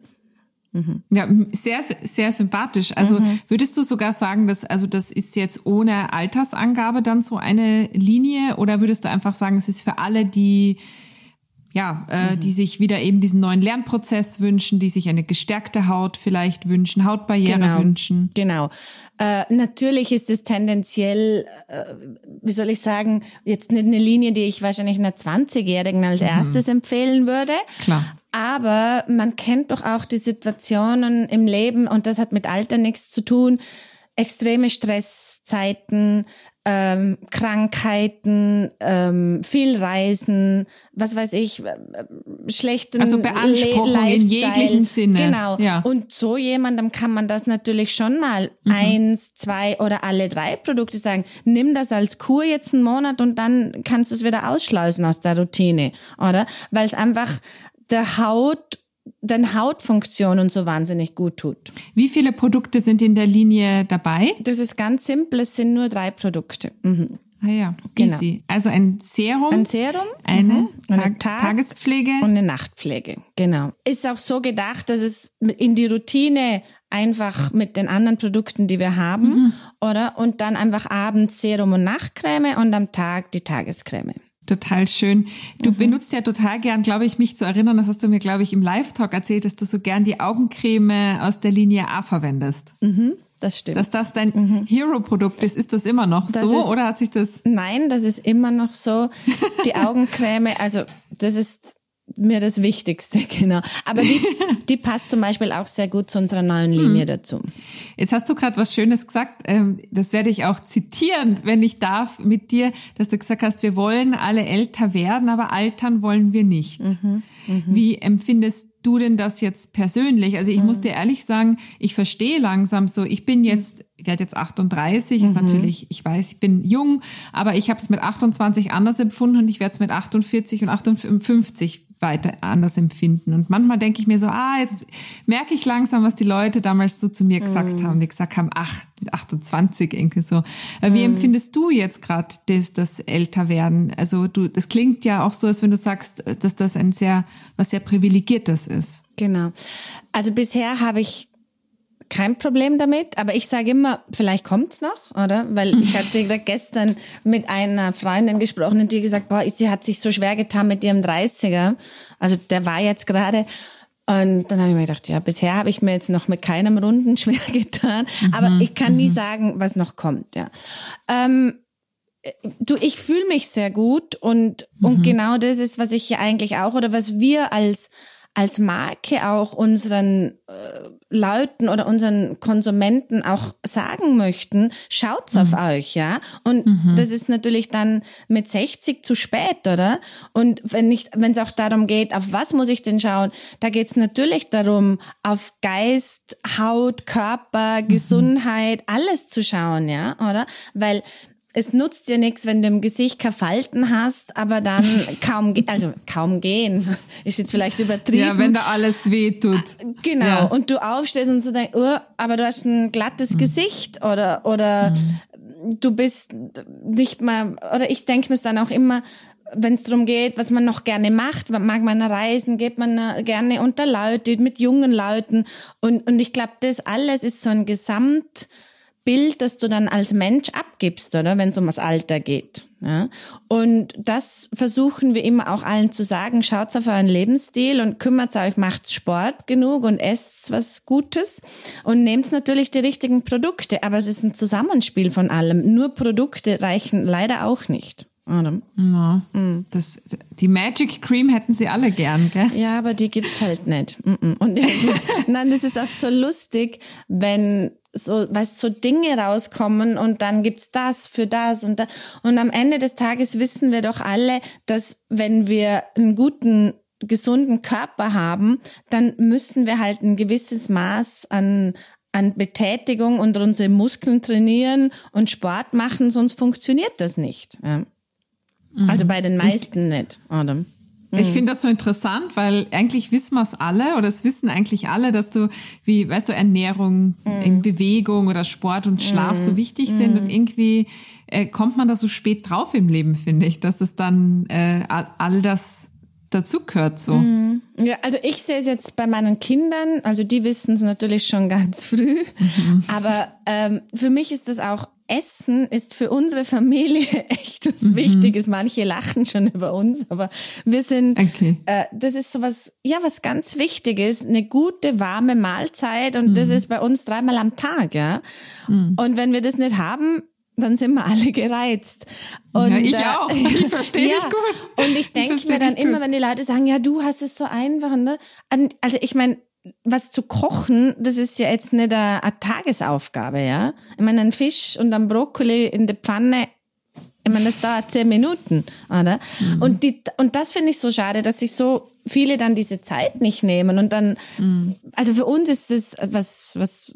Ja, sehr, sehr sympathisch. Also Mhm. würdest du sogar sagen, dass, also das ist jetzt ohne Altersangabe dann so eine Linie oder würdest du einfach sagen, es ist für alle, die ja, äh, Mhm. die sich wieder eben diesen neuen Lernprozess wünschen, die sich eine gestärkte Haut vielleicht wünschen, Hautbarriere Genau. wünschen. Genau. Äh, natürlich ist es tendenziell, äh, wie soll ich sagen, jetzt nicht eine Linie, die ich wahrscheinlich einer 20-Jährigen als erstes empfehlen würde. Klar. Aber man kennt doch auch die Situationen im Leben und das hat mit Alter nichts zu tun. Extreme Stresszeiten, ähm, Krankheiten, ähm, viel Reisen, was weiß ich, äh, schlechten Also Beanspruchung Le- in Lifestyle. jeglichem Sinne. Genau. Ja. Und so jemandem kann man das natürlich schon mal eins, zwei oder alle drei Produkte sagen. Nimm das als Kur jetzt einen Monat und dann kannst du es wieder ausschleusen aus der Routine, oder? Weil es einfach der Haut, den Hautfunktionen so wahnsinnig gut tut. Wie viele Produkte sind in der Linie dabei? Das ist ganz simpel, es sind nur drei Produkte. Mhm. Ah ja, Genau. easy. Also ein Serum, Ein Serum, eine mhm, Tag Tag- Tagespflege. Und eine Nachtpflege, genau. Ist auch so gedacht, dass es in die Routine einfach mit den anderen Produkten, die wir haben, oder? Und dann einfach abends Serum und Nachtcreme und am Tag die Tagescreme. Total schön. Du Mhm. benutzt ja total gern, glaube ich, mich zu erinnern, das hast du mir, glaube ich, im Live-Talk erzählt, dass du so gern die Augencreme aus der Linie A verwendest. Das stimmt. Dass das dein Hero-Produkt ist, ist das immer noch Mhm. Das so ist- oder hat sich das... Nein, das ist immer noch so. Die Augencreme, also das ist mir das Wichtigste, genau. Aber die, die passt zum Beispiel auch sehr gut zu unserer neuen Linie dazu. Jetzt hast du gerade was Schönes gesagt, ähm, das werde ich auch zitieren, wenn ich darf, mit dir, dass du gesagt hast, wir wollen alle älter werden, aber altern wollen wir nicht. Mhm, Wie empfindest du denn das jetzt persönlich? Also ich Mhm. muss dir ehrlich sagen, ich verstehe langsam so, ich bin jetzt, ich werde jetzt 38, Mhm. ist natürlich, ich weiß, ich bin jung, aber ich habe es mit 28 anders empfunden und ich werde es mit 48 und 58 weiter anders empfinden. Und manchmal denke ich mir so, ah, jetzt merke ich langsam, was die Leute damals so zu mir gesagt haben, die gesagt haben, ach, mit 28 irgendwie so. Äh, Wie empfindest du jetzt gerade das, das Älterwerden? Also du, das klingt ja auch so, als wenn du sagst, dass das ein sehr, was sehr privilegiertes ist. Genau. Also bisher habe ich kein Problem damit, aber ich sage immer, vielleicht kommt's noch, oder? Weil ich hatte gerade gestern mit einer Freundin gesprochen und die gesagt, boah, sie hat sich so schwer getan mit ihrem 30er. Also der war jetzt gerade. Und dann habe ich mir gedacht, ja, bisher habe ich mir jetzt noch mit keinem Runden schwer getan, aber ich kann nie sagen, was noch kommt, ja. Ähm, du, ich fühle mich sehr gut und, und genau das ist, was ich ja eigentlich auch oder was wir als, als Marke auch unseren äh, Leuten oder unseren Konsumenten auch sagen möchten, schaut's auf euch, ja. Und das ist natürlich dann mit 60 zu spät, oder? Und wenn nicht, wenn es auch darum geht, auf was muss ich denn schauen, da geht's natürlich darum, auf Geist, Haut, Körper, Gesundheit, alles zu schauen, ja, oder? Weil es nutzt dir nichts, wenn du im Gesicht keine Falten hast, aber dann kaum, ge- also kaum gehen, ist jetzt vielleicht übertrieben. Ja, wenn da alles weh tut. Genau. Ja. Und du aufstehst und so denkst, oh, aber du hast ein glattes Gesicht oder, oder du bist nicht mal, oder ich denke mir dann auch immer, wenn es darum geht, was man noch gerne macht, mag man reisen, geht man äh, gerne unter Leute, mit jungen Leuten. Und, und ich glaube, das alles ist so ein Gesamtbild, das du dann als Mensch abgibst, oder? Wenn es um das Alter geht. Ja? Und das versuchen wir immer auch allen zu sagen, schaut auf euren Lebensstil und kümmert euch, macht Sport genug und esst was Gutes und nehmt natürlich die richtigen Produkte. Aber es ist ein Zusammenspiel von allem. Nur Produkte reichen leider auch nicht. Oder? Ja, das, die Magic Cream hätten sie alle gern, gell? Ja, aber die gibt's halt nicht. Und nein, das ist auch so lustig, wenn so, weißt, so Dinge rauskommen und dann gibt's das für das und da. Und am Ende des Tages wissen wir doch alle, dass wenn wir einen guten gesunden Körper haben, dann müssen wir halt ein gewisses Maß an, an Betätigung und unsere Muskeln trainieren und Sport machen, sonst funktioniert das nicht. Ja. Also bei den meisten ich, nicht, Adam. Ich finde das so interessant, weil eigentlich wissen wir es alle oder es wissen eigentlich alle, dass du, wie, weißt du, Ernährung, mm. Bewegung oder Sport und Schlaf mm. so wichtig mm. sind und irgendwie äh, kommt man da so spät drauf im Leben, finde ich, dass es dann äh, all das dazu gehört so. Mhm. Ja, also ich sehe es jetzt bei meinen Kindern, also die wissen es natürlich schon ganz früh, mhm. aber ähm, für mich ist das auch Essen ist für unsere Familie echt was mhm. Wichtiges. Manche lachen schon über uns, aber wir sind, okay. äh, das ist so was, ja, was ganz Wichtiges, eine gute, warme Mahlzeit und mhm. das ist bei uns dreimal am Tag, ja. Mhm. Und wenn wir das nicht haben, dann sind wir alle gereizt. Und, ja, ich äh, auch. Ich verstehe ja, dich gut. Und ich denke mir dann immer, wenn die Leute sagen, ja, du hast es so einfach, ne? Also ich meine, was zu kochen, das ist ja jetzt nicht eine, eine Tagesaufgabe, ja. Ich meine, ein Fisch und ein Brokkoli in der Pfanne, ich meine, das dauert zehn Minuten, oder? Mhm. Und die, und das finde ich so schade, dass sich so viele dann diese Zeit nicht nehmen und dann, mhm. also für uns ist das was, was,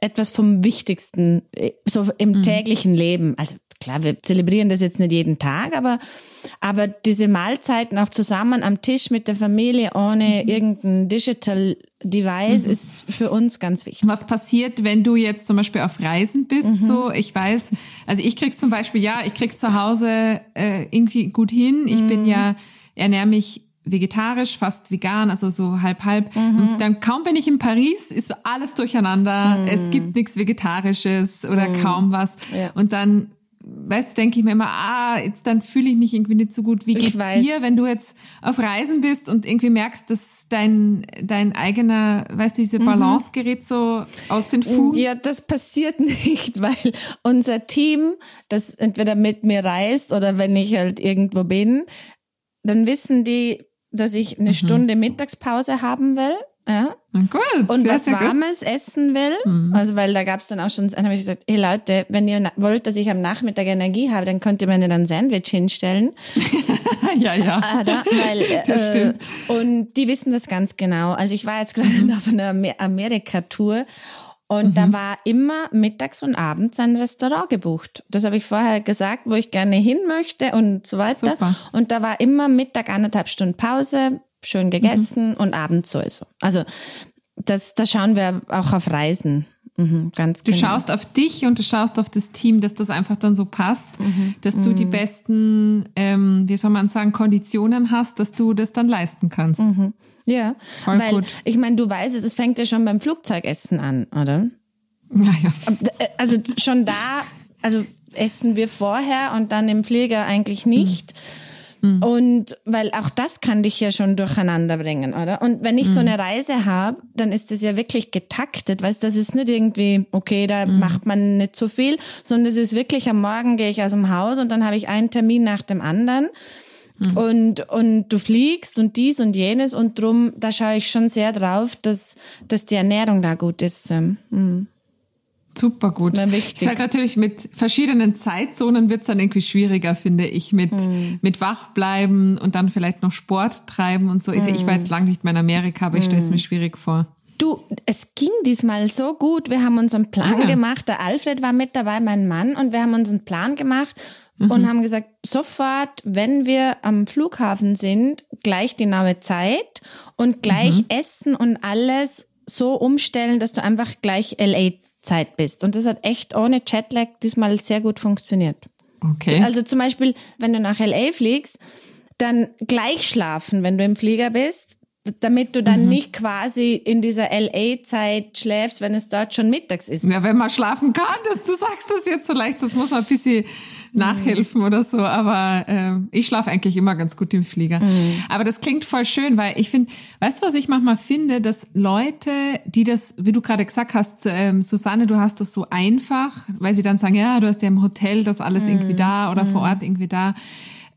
etwas vom Wichtigsten, so im mhm. täglichen Leben. Also klar, wir zelebrieren das jetzt nicht jeden Tag, aber, aber diese Mahlzeiten auch zusammen am Tisch mit der Familie ohne mhm. irgendein Digital Device mhm. ist für uns ganz wichtig. Was passiert, wenn du jetzt zum Beispiel auf Reisen bist? Mhm. So, ich weiß, also ich krieg's zum Beispiel, ja, ich krieg's zu Hause äh, irgendwie gut hin. Ich bin mhm. ja, ernähre mich vegetarisch, fast vegan, also so halb halb. Mhm. Und dann kaum bin ich in Paris, ist alles durcheinander. Mhm. Es gibt nichts Vegetarisches oder mhm. kaum was. Ja. Und dann weißt du, denke ich mir immer, ah, jetzt dann fühle ich mich irgendwie nicht so gut. Wie geht's dir, wenn du jetzt auf Reisen bist und irgendwie merkst, dass dein, dein eigener, weißt du, diese mhm. Balance gerät so aus den Fugen? Ja, das passiert nicht, weil unser Team, das entweder mit mir reist oder wenn ich halt irgendwo bin, dann wissen die, dass ich eine mhm. Stunde Mittagspause haben will. Ja. Na gut. Und was Warmes gut. essen will. Mhm. Also, weil da gab's dann auch schon, dann habe ich gesagt, hey Leute, wenn ihr wollt, dass ich am Nachmittag Energie habe, dann könnt ihr mir dann ein Sandwich hinstellen. ja, ja. Ah, da, weil, das äh, stimmt. Und die wissen das ganz genau. Also ich war jetzt gerade mhm. auf einer Amerika-Tour und mhm. da war immer mittags und abends ein Restaurant gebucht. Das habe ich vorher gesagt, wo ich gerne hin möchte und so weiter. Super. Und da war immer Mittag anderthalb Stunden Pause, schön gegessen mhm. und abends sowieso. Also das, da schauen wir auch auf Reisen. Mhm, ganz du genau. schaust auf dich und du schaust auf das Team, dass das einfach dann so passt, mhm. dass du die mhm. besten, ähm, wie soll man sagen, Konditionen hast, dass du das dann leisten kannst. Mhm. Ja, Voll weil gut. ich meine, du weißt es, es fängt ja schon beim Flugzeugessen an, oder? Ja, ja. Äh, also schon da, also essen wir vorher und dann im Flieger eigentlich nicht. Mhm. Und weil auch das kann dich ja schon durcheinander bringen, oder? Und wenn ich mhm. so eine Reise habe, dann ist das ja wirklich getaktet, weißt das ist nicht irgendwie, okay, da mhm. macht man nicht so viel, sondern es ist wirklich am Morgen gehe ich aus dem Haus und dann habe ich einen Termin nach dem anderen. Mhm. Und, und du fliegst und dies und jenes und drum, da schaue ich schon sehr drauf, dass, dass die Ernährung da gut ist. Mhm. Super gut. Ist mir wichtig. Ist halt natürlich mit verschiedenen Zeitzonen wird's dann irgendwie schwieriger, finde ich, mit, mhm. mit wachbleiben und dann vielleicht noch Sport treiben und so. Mhm. Ich war jetzt lange nicht mehr in Amerika, aber ich stelle es mir schwierig vor. Du, es ging diesmal so gut. Wir haben unseren Plan ja. gemacht. Der Alfred war mit dabei, mein Mann, und wir haben unseren Plan gemacht mhm. und haben gesagt, sofort, wenn wir am Flughafen sind, gleich die genaue Zeit und gleich mhm. essen und alles so umstellen, dass du einfach gleich LA Zeit bist. Und das hat echt ohne Jetlag diesmal sehr gut funktioniert. Okay. Also zum Beispiel, wenn du nach LA fliegst, dann gleich schlafen, wenn du im Flieger bist, damit du dann mhm. nicht quasi in dieser LA-Zeit schläfst, wenn es dort schon mittags ist. Ja, wenn man schlafen kann, das, du sagst das jetzt so leicht, das muss man ein bisschen nachhelfen mhm. oder so. Aber äh, ich schlafe eigentlich immer ganz gut im Flieger. Mhm. Aber das klingt voll schön, weil ich finde, weißt du, was ich manchmal finde, dass Leute, die das, wie du gerade gesagt hast, ähm, Susanne, du hast das so einfach, weil sie dann sagen, ja, du hast ja im Hotel das alles irgendwie mhm. da oder vor mhm. Ort irgendwie da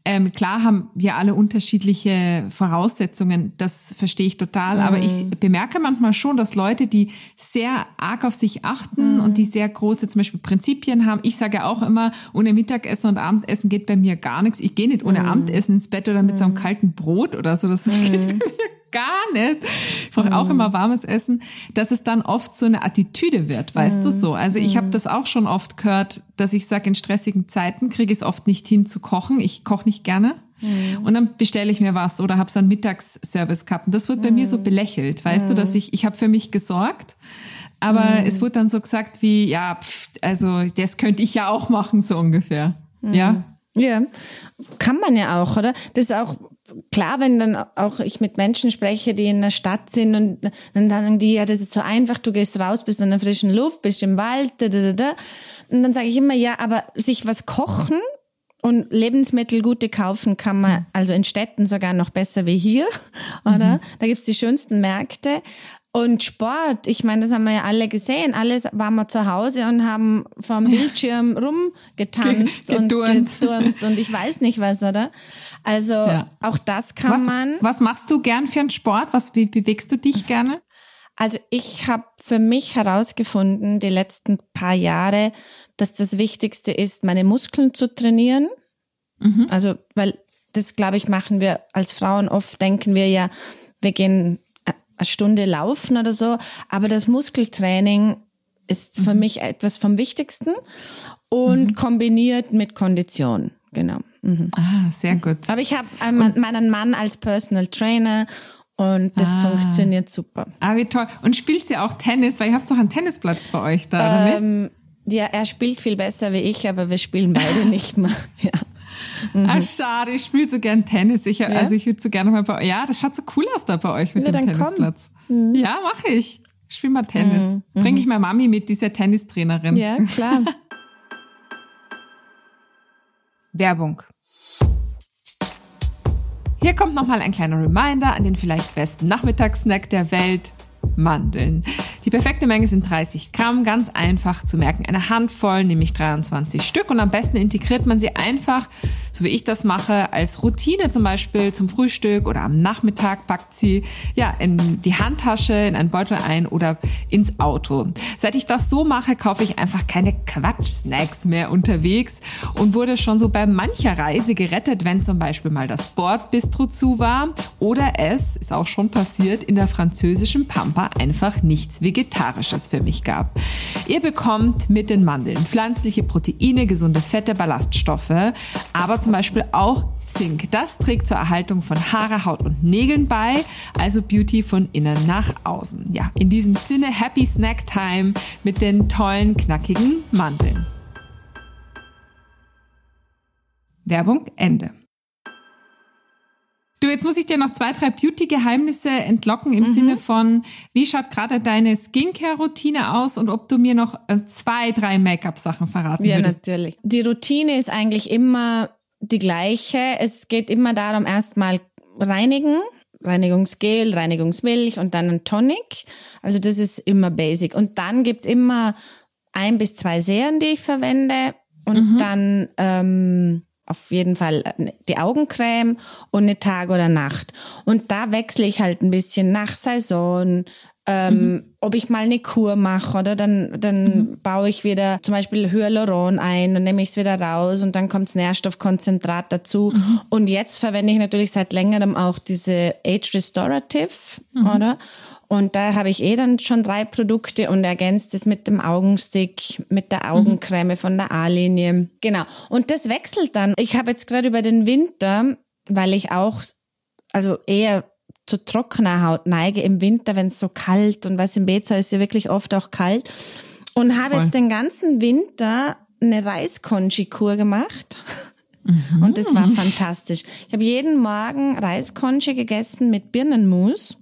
ähm, klar haben wir alle unterschiedliche Voraussetzungen, das verstehe ich total, mhm. aber ich mhm. bemerke manchmal schon, dass Leute, die sehr arg auf sich achten mhm. und die sehr große zum Beispiel Prinzipien haben, ich sage auch immer, ohne Mittagessen und Abendessen geht bei mir gar nichts. Ich gehe nicht ohne mhm. Abendessen ins Bett oder mit so einem mhm. kalten Brot oder so, das geht bei mir gar nicht. Ich brauche auch immer warmes Essen, dass es dann oft so eine Attitüde wird, weißt du so. Also ich habe das auch schon oft gehört, dass ich sage, in stressigen Zeiten kriege ich es oft nicht hin zu kochen. Ich koche nicht gerne. Mhm. Und dann bestelle ich mir was oder habe so einen Mittagsservice gehabt. Und das wird bei mhm. mir so belächelt, weißt mhm. du, dass ich, ich habe für mich gesorgt. Aber mhm. es wurde dann so gesagt wie, ja, pff, also das könnte ich ja auch machen, so ungefähr. Ja. Ja, kann man ja auch, oder? Das ist auch klar, wenn dann auch ich mit Menschen spreche, die in der Stadt sind und dann sagen die, ja, das ist so einfach, du gehst raus, bist in der frischen Luft, bist im Wald, da, da, da. und dann sage ich immer, ja, aber sich was kochen und Lebensmittel gute kaufen kann man also in Städten sogar noch besser wie hier, oder? Mhm. Da gibt's die schönsten Märkte. Und Sport, ich meine, das haben wir ja alle gesehen. Alles waren wir zu Hause und haben vom Bildschirm rumgetanzt und geturnt und ich weiß nicht was, oder? Also ja. auch das kann was, man. Was machst du gern für einen Sport? Was wie bewegst du dich gerne? Also ich habe für mich herausgefunden, die letzten paar Jahre, dass das Wichtigste ist, meine Muskeln zu trainieren. Mhm. Also, weil das, glaube ich, machen wir als Frauen oft, denken wir ja, wir gehen eine Stunde laufen oder so. Aber das Muskeltraining ist für mhm. mich etwas vom Wichtigsten und mhm. kombiniert mit Kondition. Genau. Mhm. Ah, sehr gut. Aber ich habe meinen Mann als Personal Trainer und das ah. funktioniert super. Ah, wie toll. Und spielt sie auch Tennis? Weil ihr habt doch einen Tennisplatz bei euch da, oder ähm, nicht? Ja, er spielt viel besser wie ich, aber wir spielen beide nicht mehr. Ja. Mhm. Ah, schade, ich spiele so gern Tennis. Ich, ja? Also ich würde so gerne mal bei euch. Ja, das schaut so cool aus da bei euch mit ja, dem Tennisplatz. Mhm. Ja, mache ich. Ich spiele mal Tennis. Mhm. Bringe ich meine Mami mit, diese Tennistrainerin. Ja, klar. Werbung. Hier kommt nochmal ein kleiner Reminder an den vielleicht besten Nachmittagssnack der Welt. Mandeln. Die perfekte Menge sind 30 Gramm, ganz einfach zu merken. Eine Handvoll, nämlich 23 Stück. Und am besten integriert man sie einfach, so wie ich das mache, als Routine zum Beispiel zum Frühstück oder am Nachmittag packt sie ja in die Handtasche, in einen Beutel ein oder ins Auto. Seit ich das so mache, kaufe ich einfach keine Quatsch-Snacks mehr unterwegs und wurde schon so bei mancher Reise gerettet, wenn zum Beispiel mal das Bordbistro zu war oder es, ist auch schon passiert, in der französischen Pampa einfach nichts Vegetarisches für mich gab. Ihr bekommt mit den Mandeln pflanzliche Proteine, gesunde Fette, Ballaststoffe, aber zum Beispiel auch Zink. Das trägt zur Erhaltung von Haare, Haut und Nägeln bei, also Beauty von innen nach außen. Ja, in diesem Sinne Happy Snack Time mit den tollen, knackigen Mandeln. Werbung Ende. Du, jetzt muss ich dir noch zwei, drei Beauty-Geheimnisse entlocken im mhm. Sinne von, wie schaut gerade deine Skincare-Routine aus und ob du mir noch äh, zwei, drei Make-up-Sachen verraten ja, würdest. Ja, natürlich. Die Routine ist eigentlich immer die gleiche. Es geht immer darum, erstmal reinigen, Reinigungsgel, Reinigungsmilch und dann ein Tonic. Also das ist immer basic. Und dann gibt's immer ein bis zwei Serien, die ich verwende. Und mhm. dann ähm, auf jeden Fall äh, die Augencreme und eine Tag oder Nacht. Und da wechsle ich halt ein bisschen nach Saison, ähm, mhm. ob ich mal eine Kur mache oder dann, dann mhm. baue ich wieder zum Beispiel Hyaluron ein und nehme ich es wieder raus und dann kommt Nährstoffkonzentrat dazu. Mhm. Und jetzt verwende ich natürlich seit längerem auch diese Age Restorative, mhm. oder? Und da habe ich eh dann schon drei Produkte und ergänzt es mit dem Augenstick, mit der Augencreme mhm. von der A-Linie. Genau. Und das wechselt dann. Ich habe jetzt gerade über den Winter, weil ich auch, also eher zu trockener Haut neige im Winter, wenn es so kalt und was im Beza ist ja wirklich oft auch kalt. Und habe Voll. jetzt den ganzen Winter eine Reiskonji-Kur gemacht. Und das war fantastisch. Ich habe jeden Morgen Reiskonche gegessen mit Birnenmus.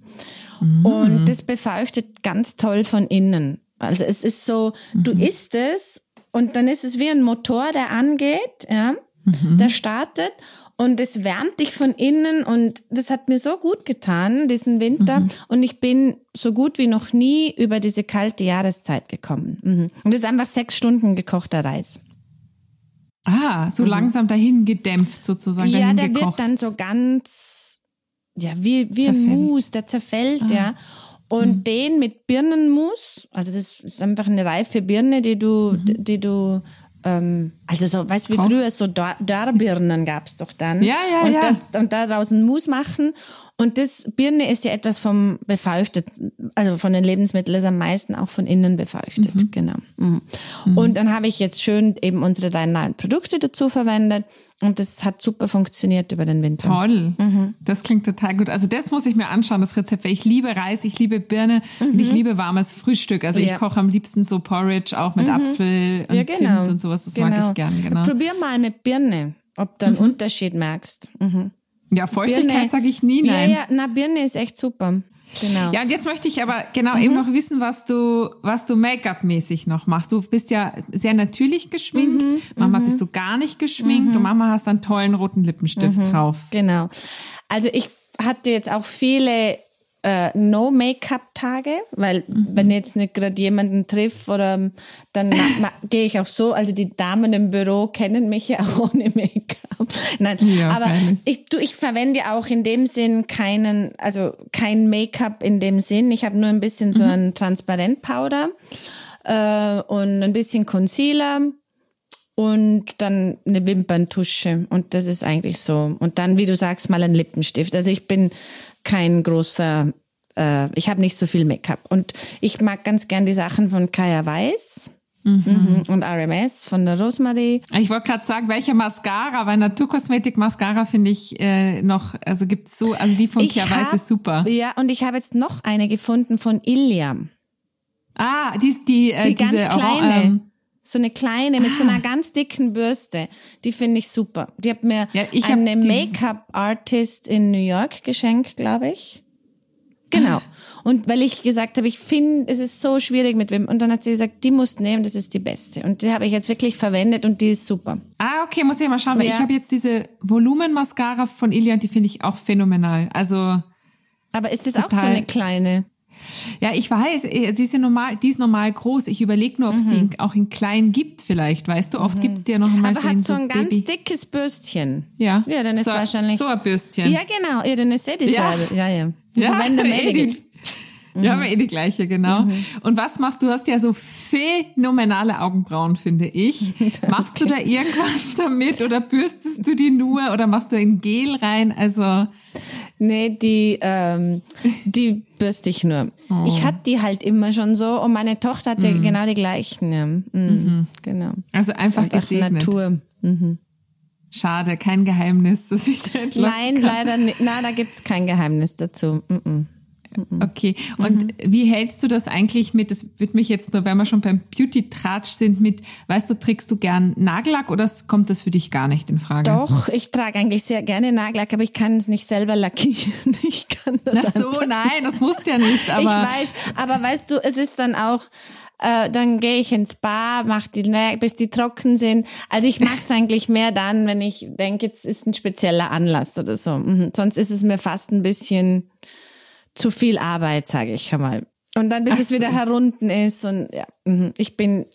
Und das befeuchtet ganz toll von innen. Also es ist so, du isst es und dann ist es wie ein Motor, der angeht, ja, der startet und es wärmt dich von innen und das hat mir so gut getan, diesen Winter. Und ich bin so gut wie noch nie über diese kalte Jahreszeit gekommen. Mhm. Und es ist einfach sechs Stunden gekochter Reis. Ah, so langsam dahin gedämpft sozusagen. Mhm. Ja, der gekocht. wird dann so ganz, ja, wie, wie ein Zerfällt. Ah. Mus, der zerfällt, ja. Und Mhm. den mit Birnenmus, also das ist einfach eine reife Birne, die du, Mhm. die du, ähm, also so, weißt du, wie früher so Dör- Dörrbirnen gab's doch dann. Ja, ja, und ja. Das, und daraus einen Mus machen. Und das Birne ist ja etwas vom befeuchtet, also von den Lebensmitteln ist am meisten auch von innen befeuchtet, genau. Mhm. Und dann habe ich jetzt schön eben unsere drei neuen Produkte dazu verwendet und das hat super funktioniert über den Winter. Toll. Mhm. Das klingt total gut. Also das muss ich mir anschauen, das Rezept. weil Ich liebe Reis, ich liebe Birne und ich liebe warmes Frühstück. Also ich Mhm. Ja. koche am liebsten so Porridge, auch mit Apfel und Ja, genau. Zimt und sowas. Das mag ich gern, genau. Probier mal mit Birne, ob du einen Unterschied merkst. Mhm. Ja, Feuchtigkeit sage ich nie nein. Ja, ja, na, Birne ist echt super. Genau. Ja, und jetzt möchte ich aber genau Mhm. eben noch wissen, was du, was du Make-up-mäßig noch machst. Du bist ja sehr natürlich geschminkt. Mhm, Manchmal bist du gar nicht geschminkt und manchmal hast einen tollen roten Lippenstift Mhm. drauf. Genau. Also ich hatte jetzt auch viele äh, No-Make-up-Tage, weil wenn ich jetzt nicht gerade jemanden triff oder dann ma- ma- gehe ich auch so. Also die Damen im Büro kennen mich ja auch ohne Make-up. Nein, Ja, aber ich, du, ich verwende auch in dem Sinn keinen, also kein Make-up in dem Sinn. Ich habe nur ein bisschen so ein Transparent-Powder äh, und ein bisschen Concealer und dann eine Wimperntusche und das ist eigentlich so. Und dann, wie du sagst, mal ein Lippenstift. Also ich bin kein großer, äh, ich habe nicht so viel Make-up und ich mag ganz gern die Sachen von Kaya Weiß mhm. und RMS von der Rosemarie. Ich wollte gerade sagen, welche Mascara, weil Naturkosmetik Mascara finde ich äh, noch, also gibt's so, also die von Ich Kia Weiß ist super. Ja, und ich habe jetzt noch eine gefunden von Iliam. Ah, die, die, äh, Die diese ganz Oran- kleine. ähm, so eine kleine mit so einer ganz dicken Bürste. Die finde ich super. Die hat mir Ja, eine Make-up-Artist in New York geschenkt, glaube ich. Genau. Und weil ich gesagt habe, ich finde, es ist so schwierig mit wem. Und dann hat sie gesagt, die musst nehmen, das ist die beste. Und die habe ich jetzt wirklich verwendet und die ist super. Ah, okay, muss ich mal schauen, weil Ja. ich habe jetzt diese Volumen-Mascara von Ilian, die finde ich auch phänomenal. Also, Aber ist das auch so eine kleine? Ja, ich weiß, äh, die ist, ja normal, die ist normal groß. Ich überlege nur, ob es die in, auch in klein gibt vielleicht, weißt du? Oft gibt's die ja noch mal Aber so hat so ein ganz Baby. dickes Bürstchen. Ja, Ja, dann ist so, wahrscheinlich. So ein Bürstchen. Ja, genau. Ja, dann ist eh dieselbe. Ja, ja. Ja, eh mehr. die, ja, aber eh die gleiche, genau. Und was machst du? Du hast ja so phänomenale Augenbrauen, finde ich. Machst du da irgendwas damit oder bürstest du die nur oder machst du in Gel rein? Also, Nee, die, ähm, die bürste ich nur. Oh. Ich hatte die halt immer schon so und meine Tochter hatte Mhm. genau die gleichen. Ja. Mhm. Genau. also einfach Einfach gesegnet. Natur. Schade, kein Geheimnis, dass ich da Nein, kann. leider nicht. Na, da gibt's kein Geheimnis dazu. Mhm. Okay. Und wie hältst du das eigentlich mit, das wird mich jetzt nur, wenn wir schon beim Beauty-Tratsch sind, mit, weißt du, trägst du gern Nagellack oder kommt das für dich gar nicht in Frage? Doch, ich trage eigentlich sehr gerne Nagellack, aber ich kann es nicht selber lackieren. Ich kann das Ach so, nein, das musst du ja nicht, aber. ich weiß, aber weißt du, es ist dann auch, äh, dann gehe ich ins Bar, mach die Nägel, bis die trocken sind. Also ich mag's eigentlich mehr dann, wenn ich denke, jetzt ist ein spezieller Anlass oder so. Mhm. Sonst ist es mir fast ein bisschen zu viel Arbeit, sage ich einmal. Und dann bis Ach es wieder so. herunten ist und ja, mhm. ich bin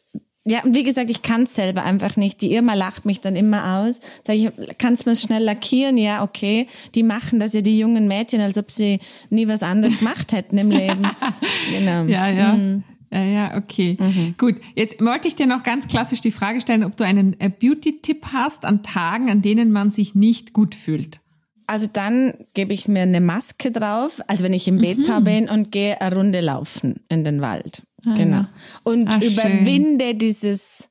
ja, und wie gesagt, ich kann's selber einfach nicht. Die Irma lacht mich dann immer aus. Sag ich, kannst du mir schnell lackieren? Ja, okay. Die machen das ja die jungen Mädchen, als ob sie nie was anderes gemacht hätten im Leben. Genau. Ja, ja. Mhm. Ja, ja, okay. Gut. Jetzt wollte ich dir noch ganz klassisch die Frage stellen, ob du einen äh, Beauty-Tipp hast an Tagen, an denen man sich nicht gut fühlt. Also dann gebe ich mir eine Maske drauf, also wenn ich im Bezau bin und gehe eine Runde laufen in den Wald. genau. Und Ah, schön. überwinde dieses,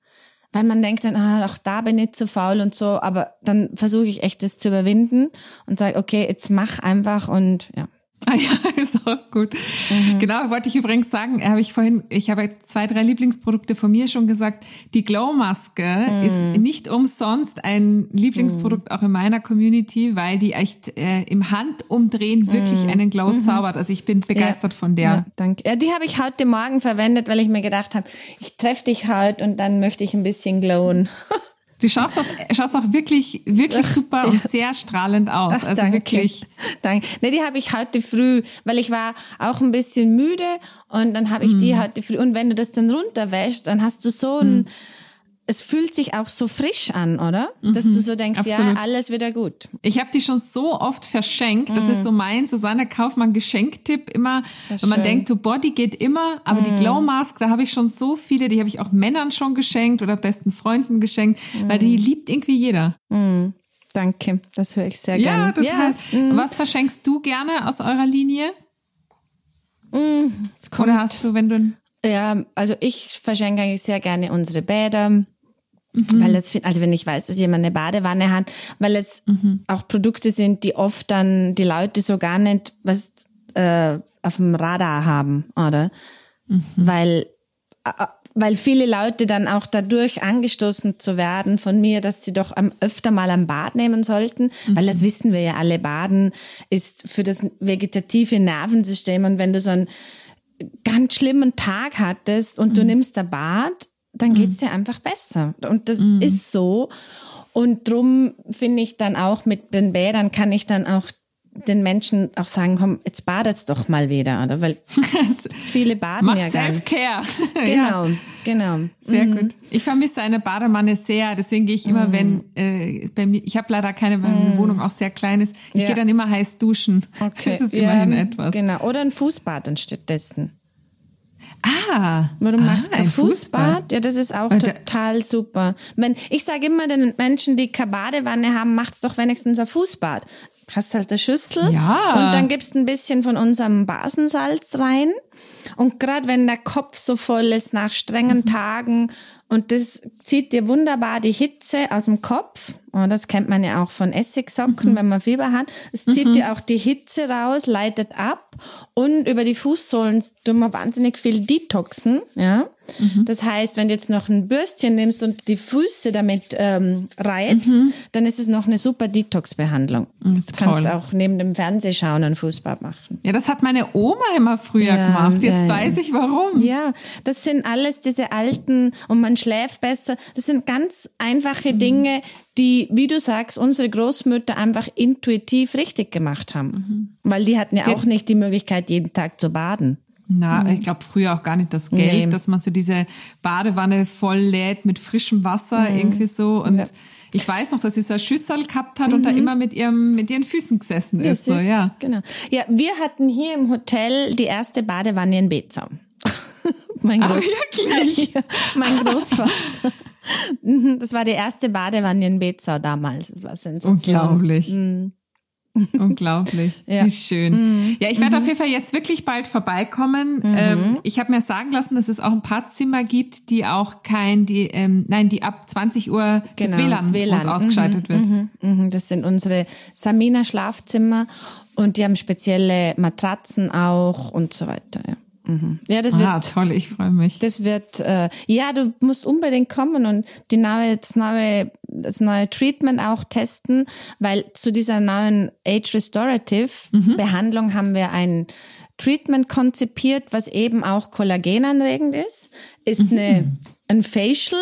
weil man denkt dann, ah, auch da bin ich zu faul und so, aber dann versuche ich echt das zu überwinden und sage, okay, jetzt mach einfach und ja. Ah ja, ist auch gut. Mhm. Genau, wollte ich übrigens sagen, habe ich vorhin, ich habe zwei, drei Lieblingsprodukte von mir schon gesagt. Die Glow-Maske mhm. ist nicht umsonst ein Lieblingsprodukt mhm. auch in meiner Community, weil die echt äh, im Handumdrehen wirklich mhm. einen Glow mhm. zaubert. Also ich bin begeistert ja. von der. Ja, danke. Ja, die habe ich heute Morgen verwendet, weil ich mir gedacht habe, ich treffe dich heute und dann möchte ich ein bisschen glowen. Du schaust, das, schaust auch wirklich, wirklich super und sehr strahlend aus. Ach, also danke. wirklich. Danke. Ne, die habe ich heute früh, weil ich war auch ein bisschen müde und dann habe ich mm. die mhm. heute früh. Und wenn du das dann runterwäschst, dann hast du so ein, mm es fühlt sich auch so frisch an, oder? Dass mhm, du so denkst, absolut. ja, alles wieder gut. Ich habe die schon so oft verschenkt. Das mhm. ist so mein Susanne Kaufmann Geschenktipp immer. Wenn man schön. denkt, so Body geht immer, aber mhm. die Glow Mask, da habe ich schon so viele, die habe ich auch Männern schon geschenkt oder besten Freunden geschenkt, weil die mhm. liebt irgendwie jeder. Mhm. Danke, das höre ich sehr gerne. Ja, total. Ja. Mhm. Was verschenkst du gerne aus eurer Linie? Oder hast du, wenn du ja, also ich verschenke eigentlich sehr gerne unsere Bäder, Mhm. Weil es, also wenn ich weiß, dass jemand eine Badewanne hat, weil es mhm. auch Produkte sind, die oft dann die Leute so gar nicht was äh, auf dem Radar haben, oder? Mhm. Weil äh, weil viele Leute dann auch dadurch angestoßen zu werden von mir, dass sie doch am, öfter mal am Bad nehmen sollten, weil das mhm. wissen wir ja alle, Baden ist für das vegetative Nervensystem und wenn du so einen ganz schlimmen Tag hattest und du mhm. nimmst ein Bad, dann geht's dir einfach besser. Und das mhm. ist so. Und drum finde ich dann auch mit den Bädern kann ich dann auch den Menschen auch sagen, komm, jetzt badet's doch mal wieder, oder? Weil viele baden Mach ja gar Self-Care. Genau, ja. genau. Sehr mhm. gut. Ich vermisse eine Bademanne sehr, deswegen gehe ich immer, mhm. wenn äh, bei mir, ich habe leider keine, weil meine mhm. Wohnung auch sehr klein ist, ich ja. gehe dann immer heiß duschen. Okay. Das ist immerhin ja, etwas. Genau. Oder ein Fußbad anstattdessen. Ah, warum machst du kein Fußbad? Fußbad? Ja, das ist auch Alter. total super. Wenn ich sage immer den Menschen, die keine Badewanne haben, macht's doch wenigstens ein Fußbad. Hast halt eine Schüssel ja. und dann gibst ein bisschen von unserem Basensalz rein. Und gerade wenn der Kopf so voll ist nach strengen mhm. Tagen und das zieht dir wunderbar die Hitze aus dem Kopf. Oh, das kennt man ja auch von Essigsocken, mhm. wenn man Fieber hat. Es zieht mhm. dir auch die Hitze raus, leitet ab und über die Fußsohlen tun wir wahnsinnig viel Detoxen. Ja, mhm. das heißt, wenn du jetzt noch ein Bürstchen nimmst und die Füße damit ähm, reibst, mhm. dann ist es noch eine super Detox-Behandlung. Mhm, das kannst du auch neben dem Fernsehschauen ein Fußbad machen. Ja, das hat meine Oma immer früher ja, gemacht. Jetzt ja, weiß ich warum. Ja, das sind alles diese alten und man schläft besser. Das sind ganz einfache Dinge, die, wie du sagst, unsere Großmütter einfach intuitiv richtig gemacht haben. Mhm. Weil die hatten ja auch nicht die Möglichkeit, jeden Tag zu baden. Na, mhm. ich glaube früher auch gar nicht das Geld, nee. dass man so diese Badewanne voll lädt mit frischem Wasser, mhm. irgendwie so. Und ja. ich weiß noch, dass sie so eine Schüssel gehabt hat mhm. und da mhm. immer mit ihrem, mit ihren Füßen gesessen ist. So, ja. Genau. Ja, wir hatten hier im Hotel die erste Badewanne in Bezau. mein, Groß ah, mein Großvater. Mhm, das war die erste Badewanne in Bezau damals. Das war sensationell. Unglaublich. Mhm. Unglaublich. ja. Wie schön. Mhm. Ja, ich werde mhm. auf jeden Fall jetzt wirklich bald vorbeikommen. Mhm. Ähm, ich habe mir sagen lassen, dass es auch ein paar Zimmer gibt, die auch kein, die, ähm, nein, die ab 20 Uhr genau, das WLAN, das WLAN. ausgeschaltet wird. Mhm, mhm. Das sind unsere Samina Schlafzimmer und die haben spezielle Matratzen auch und so weiter. Ja. Mhm. Ja, das ah, wird toll, ich freue mich. Das wird äh, ja, du musst unbedingt kommen und die neue, das neue, das neue Treatment auch testen, weil zu dieser neuen Age Restorative mhm. Behandlung haben wir ein Treatment konzipiert, was eben auch kollagenanregend ist, ist mhm. eine ein Facial,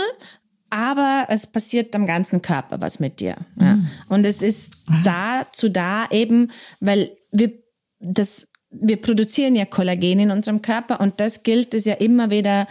aber es passiert am ganzen Körper was mit dir. Ja. Mhm. Und es ist ah. dazu da eben, weil wir das wir produzieren ja Kollagen in unserem Körper und das gilt es ja immer wieder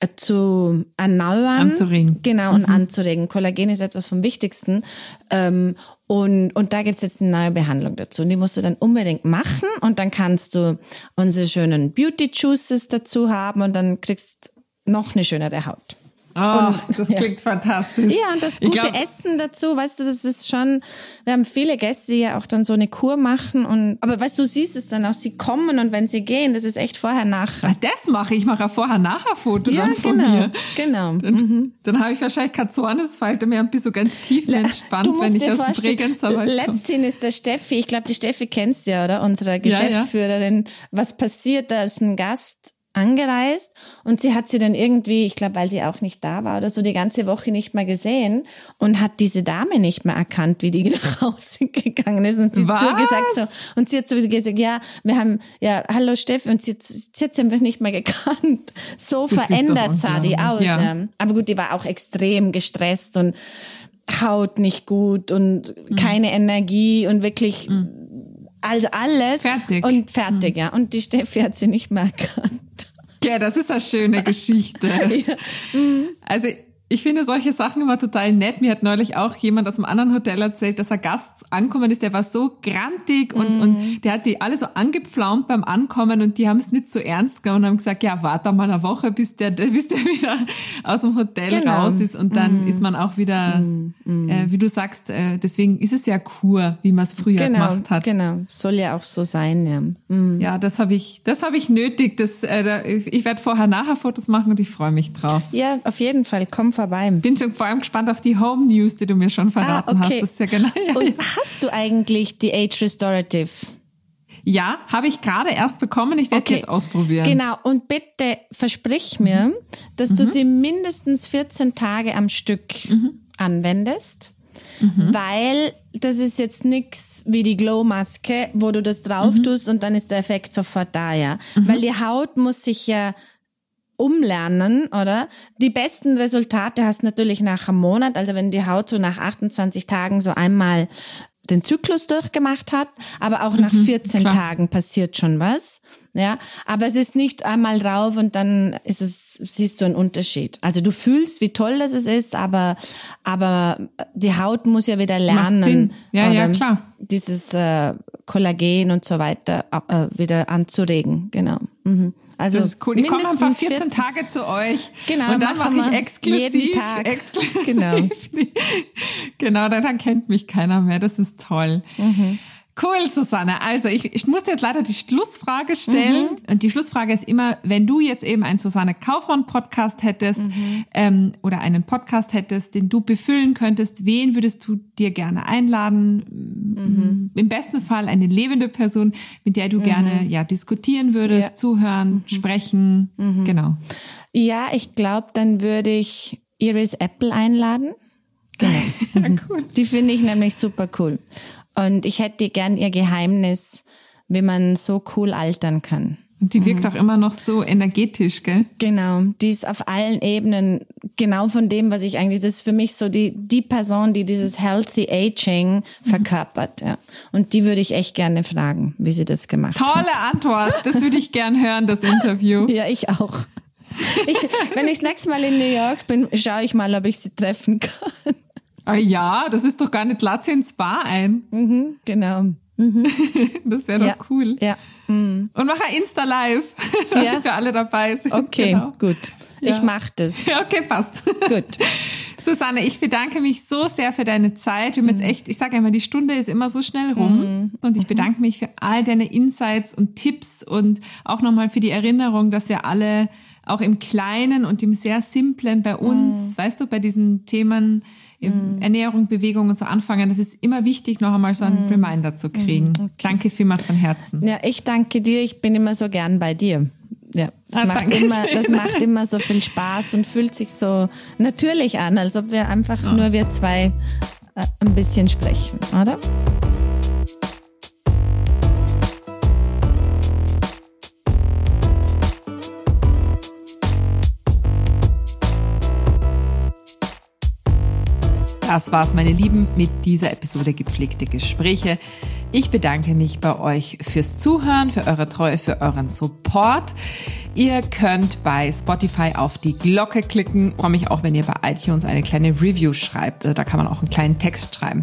äh, zu erneuern. Anzuregen. Genau, und mhm. anzuregen. Kollagen ist etwas vom Wichtigsten. Ähm, und, und da gibt's jetzt eine neue Behandlung dazu. Und die musst du dann unbedingt machen und dann kannst du unsere schönen Beauty Juices dazu haben und dann kriegst noch eine schönere Haut. Oh, und, das klingt ja. fantastisch. Ja, und das gute glaub, Essen dazu, weißt du, das ist schon, wir haben viele Gäste, die ja auch dann so eine Kur machen und, aber weißt du, siehst es dann auch, sie kommen und wenn sie gehen, das ist echt vorher, nachher. Ach, das mache ich, ich mache vorher, nachher Foto ja, dann von genau, mir. genau. Dann, mhm. dann habe ich wahrscheinlich keine Zornesfalte mehr und bin so ganz tief entspannt, wenn ich aus dem Bregenzer Letztens ist der Steffi, ich glaube, die Steffi kennst du ja, oder? Unsere Geschäftsführerin. Ja. Was passiert, da ist ein Gast angereist und sie hat sie dann irgendwie, ich glaube, weil sie auch nicht da war oder so, die ganze Woche nicht mehr gesehen und hat diese Dame nicht mehr erkannt, wie die nach Hause gegangen ist. Und sie Was? hat so gesagt so, und sie hat so gesagt, ja, wir haben, ja, hallo Steffi, und sie hat, sie hat sie einfach nicht mehr gekannt. So das verändert sah die aus. Ja. Aber gut, die war auch extrem gestresst und Haut nicht gut und mhm. keine Energie und wirklich, mhm. Also alles. Fertig. Und fertig, mhm. ja. Und die Steffi hat sie nicht mehr erkannt. Ja, das ist eine schöne Geschichte. ja. Also ich finde solche Sachen immer total nett. Mir hat neulich auch jemand aus einem anderen Hotel erzählt, dass ein Gast ankommen ist, der war so grantig und, mm. und der hat die alle so angepflaumt beim Ankommen und die haben es nicht so ernst genommen und haben gesagt, ja, warte mal eine Woche, bis der, bis der wieder aus dem Hotel genau. raus ist und dann mm. ist man auch wieder, mm. äh, wie du sagst, äh, deswegen ist es ja Kur, wie man es früher genau, gemacht hat. Genau, soll ja auch so sein, ja. Mm. Ja, das habe ich, das habe ich nötig. Das, äh, ich werde vorher nachher Fotos machen und ich freue mich drauf. Ja, auf jeden Fall. Komm vorbei. Bin schon vor allem gespannt auf die Home News, die du mir schon verraten ah, okay. hast. Das ist ja genau. Ja, Und hast du eigentlich die Age Restorative? Ja, habe ich gerade erst bekommen. Ich werde okay. jetzt ausprobieren. Genau. Und bitte versprich mir, mhm. dass du mhm. sie mindestens 14 Tage am Stück mhm. anwendest. Mhm. Weil das ist jetzt nix wie die Glow-Maske, wo du das drauf mhm. tust und dann ist der Effekt sofort da, ja. Mhm. Weil die Haut muss sich ja umlernen, oder? Die besten Resultate hast natürlich nach einem Monat, also wenn die Haut so nach 28 Tagen so einmal den Zyklus durchgemacht hat, aber auch nach 14 mhm, Tagen passiert schon was. Ja, aber es ist nicht einmal drauf und dann ist es, siehst du einen Unterschied. Also du fühlst, wie toll das ist, aber, aber die Haut muss ja wieder lernen, ja, ja, klar. dieses äh, Kollagen und so weiter äh, wieder anzuregen. Genau. Mhm. Also das ist cool. Ich komme einfach 14, 14 Tage zu euch. Genau. Und dann mache ich exklusiv. Jeden Tag. Exklusiv. Genau. genau, dann kennt mich keiner mehr. Das ist toll. Mhm. Cool, Susanne. Also ich, ich muss jetzt leider die Schlussfrage stellen. Mhm. Und die Schlussfrage ist immer, wenn du jetzt eben einen Susanne Kaufmann-Podcast hättest mhm. ähm, oder einen Podcast hättest, den du befüllen könntest, wen würdest du dir gerne einladen? Mhm. Im besten Fall eine lebende Person, mit der du mhm. gerne ja diskutieren würdest, ja. zuhören, mhm. sprechen. Mhm. Genau. Ja, ich glaube, dann würde ich Iris Apple einladen. Genau. ja, cool. Die finde ich nämlich super cool. Und ich hätte gern ihr Geheimnis, wie man so cool altern kann. Und die wirkt mhm. auch immer noch so energetisch, gell? Genau. Die ist auf allen Ebenen genau von dem, was ich eigentlich, das ist für mich so die, die Person, die dieses Healthy Aging mhm. verkörpert, ja. Und die würde ich echt gerne fragen, wie sie das gemacht Tolle hat. Tolle Antwort. Das würde ich gern hören, das Interview. ja, ich auch. Ich, wenn ich das nächste Mal in New York bin, schaue ich mal, ob ich sie treffen kann. Ah ja, das ist doch gar nicht Latze ins Spa ein. Mhm, genau. Mhm. das wäre ja. doch cool. Ja. Mhm. Und mach ein Insta-Live, damit ja. wir alle dabei sind. Okay, genau. gut. Ja. Ich mach das. Ja, okay, passt. Gut. Susanne, ich bedanke mich so sehr für deine Zeit. Wir haben jetzt mhm. echt, ich sage immer, die Stunde ist immer so schnell rum. Mhm. Und ich bedanke mich für all deine Insights und Tipps und auch nochmal für die Erinnerung, dass wir alle auch im Kleinen und im sehr Simplen bei uns, mhm. weißt du, bei diesen Themen, mm. Ernährung, Bewegung und so anfangen. Das ist immer wichtig, noch einmal so einen mm. Reminder zu kriegen. Mm, okay. Danke vielmals von Herzen. Ja, ich danke dir. Ich bin immer so gern bei dir. Ja, das, ah, macht immer, das macht immer so viel Spaß und fühlt sich so natürlich an, als ob wir einfach ja. nur wir zwei äh, ein bisschen sprechen, oder? Das war's, meine Lieben, mit dieser Episode gepflegte Gespräche. Ich bedanke mich bei euch fürs Zuhören, für eure Treue, für euren Support. Ihr könnt bei Spotify auf die Glocke klicken. Ich freue mich auch, wenn ihr bei iTunes eine kleine Review schreibt. Da kann man auch einen kleinen Text schreiben.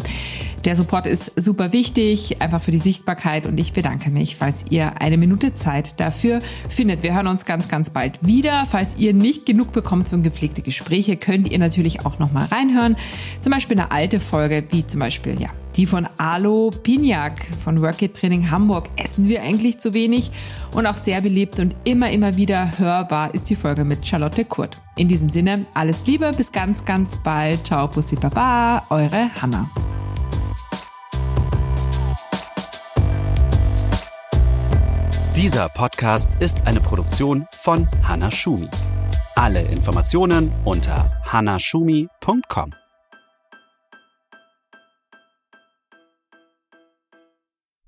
Der Support ist super wichtig, einfach für die Sichtbarkeit und ich bedanke mich, falls ihr eine Minute Zeit dafür findet. Wir hören uns ganz, ganz bald wieder. Falls ihr nicht genug bekommt für gepflegte Gespräche, könnt ihr natürlich auch noch mal reinhören. Zum Beispiel eine alte Folge, wie zum Beispiel, ja, die von Alo Piniak von Workit Training Hamburg. Essen wir eigentlich zu wenig? Und auch sehr beliebt und immer, immer wieder hörbar ist die Folge mit Charlotte Kurt. In diesem Sinne, alles Liebe, bis ganz, ganz bald. Ciao, Pussy Baba, eure Hanna. Dieser Podcast ist eine Produktion von Hanna Schumi. Alle Informationen unter hannashumi.com.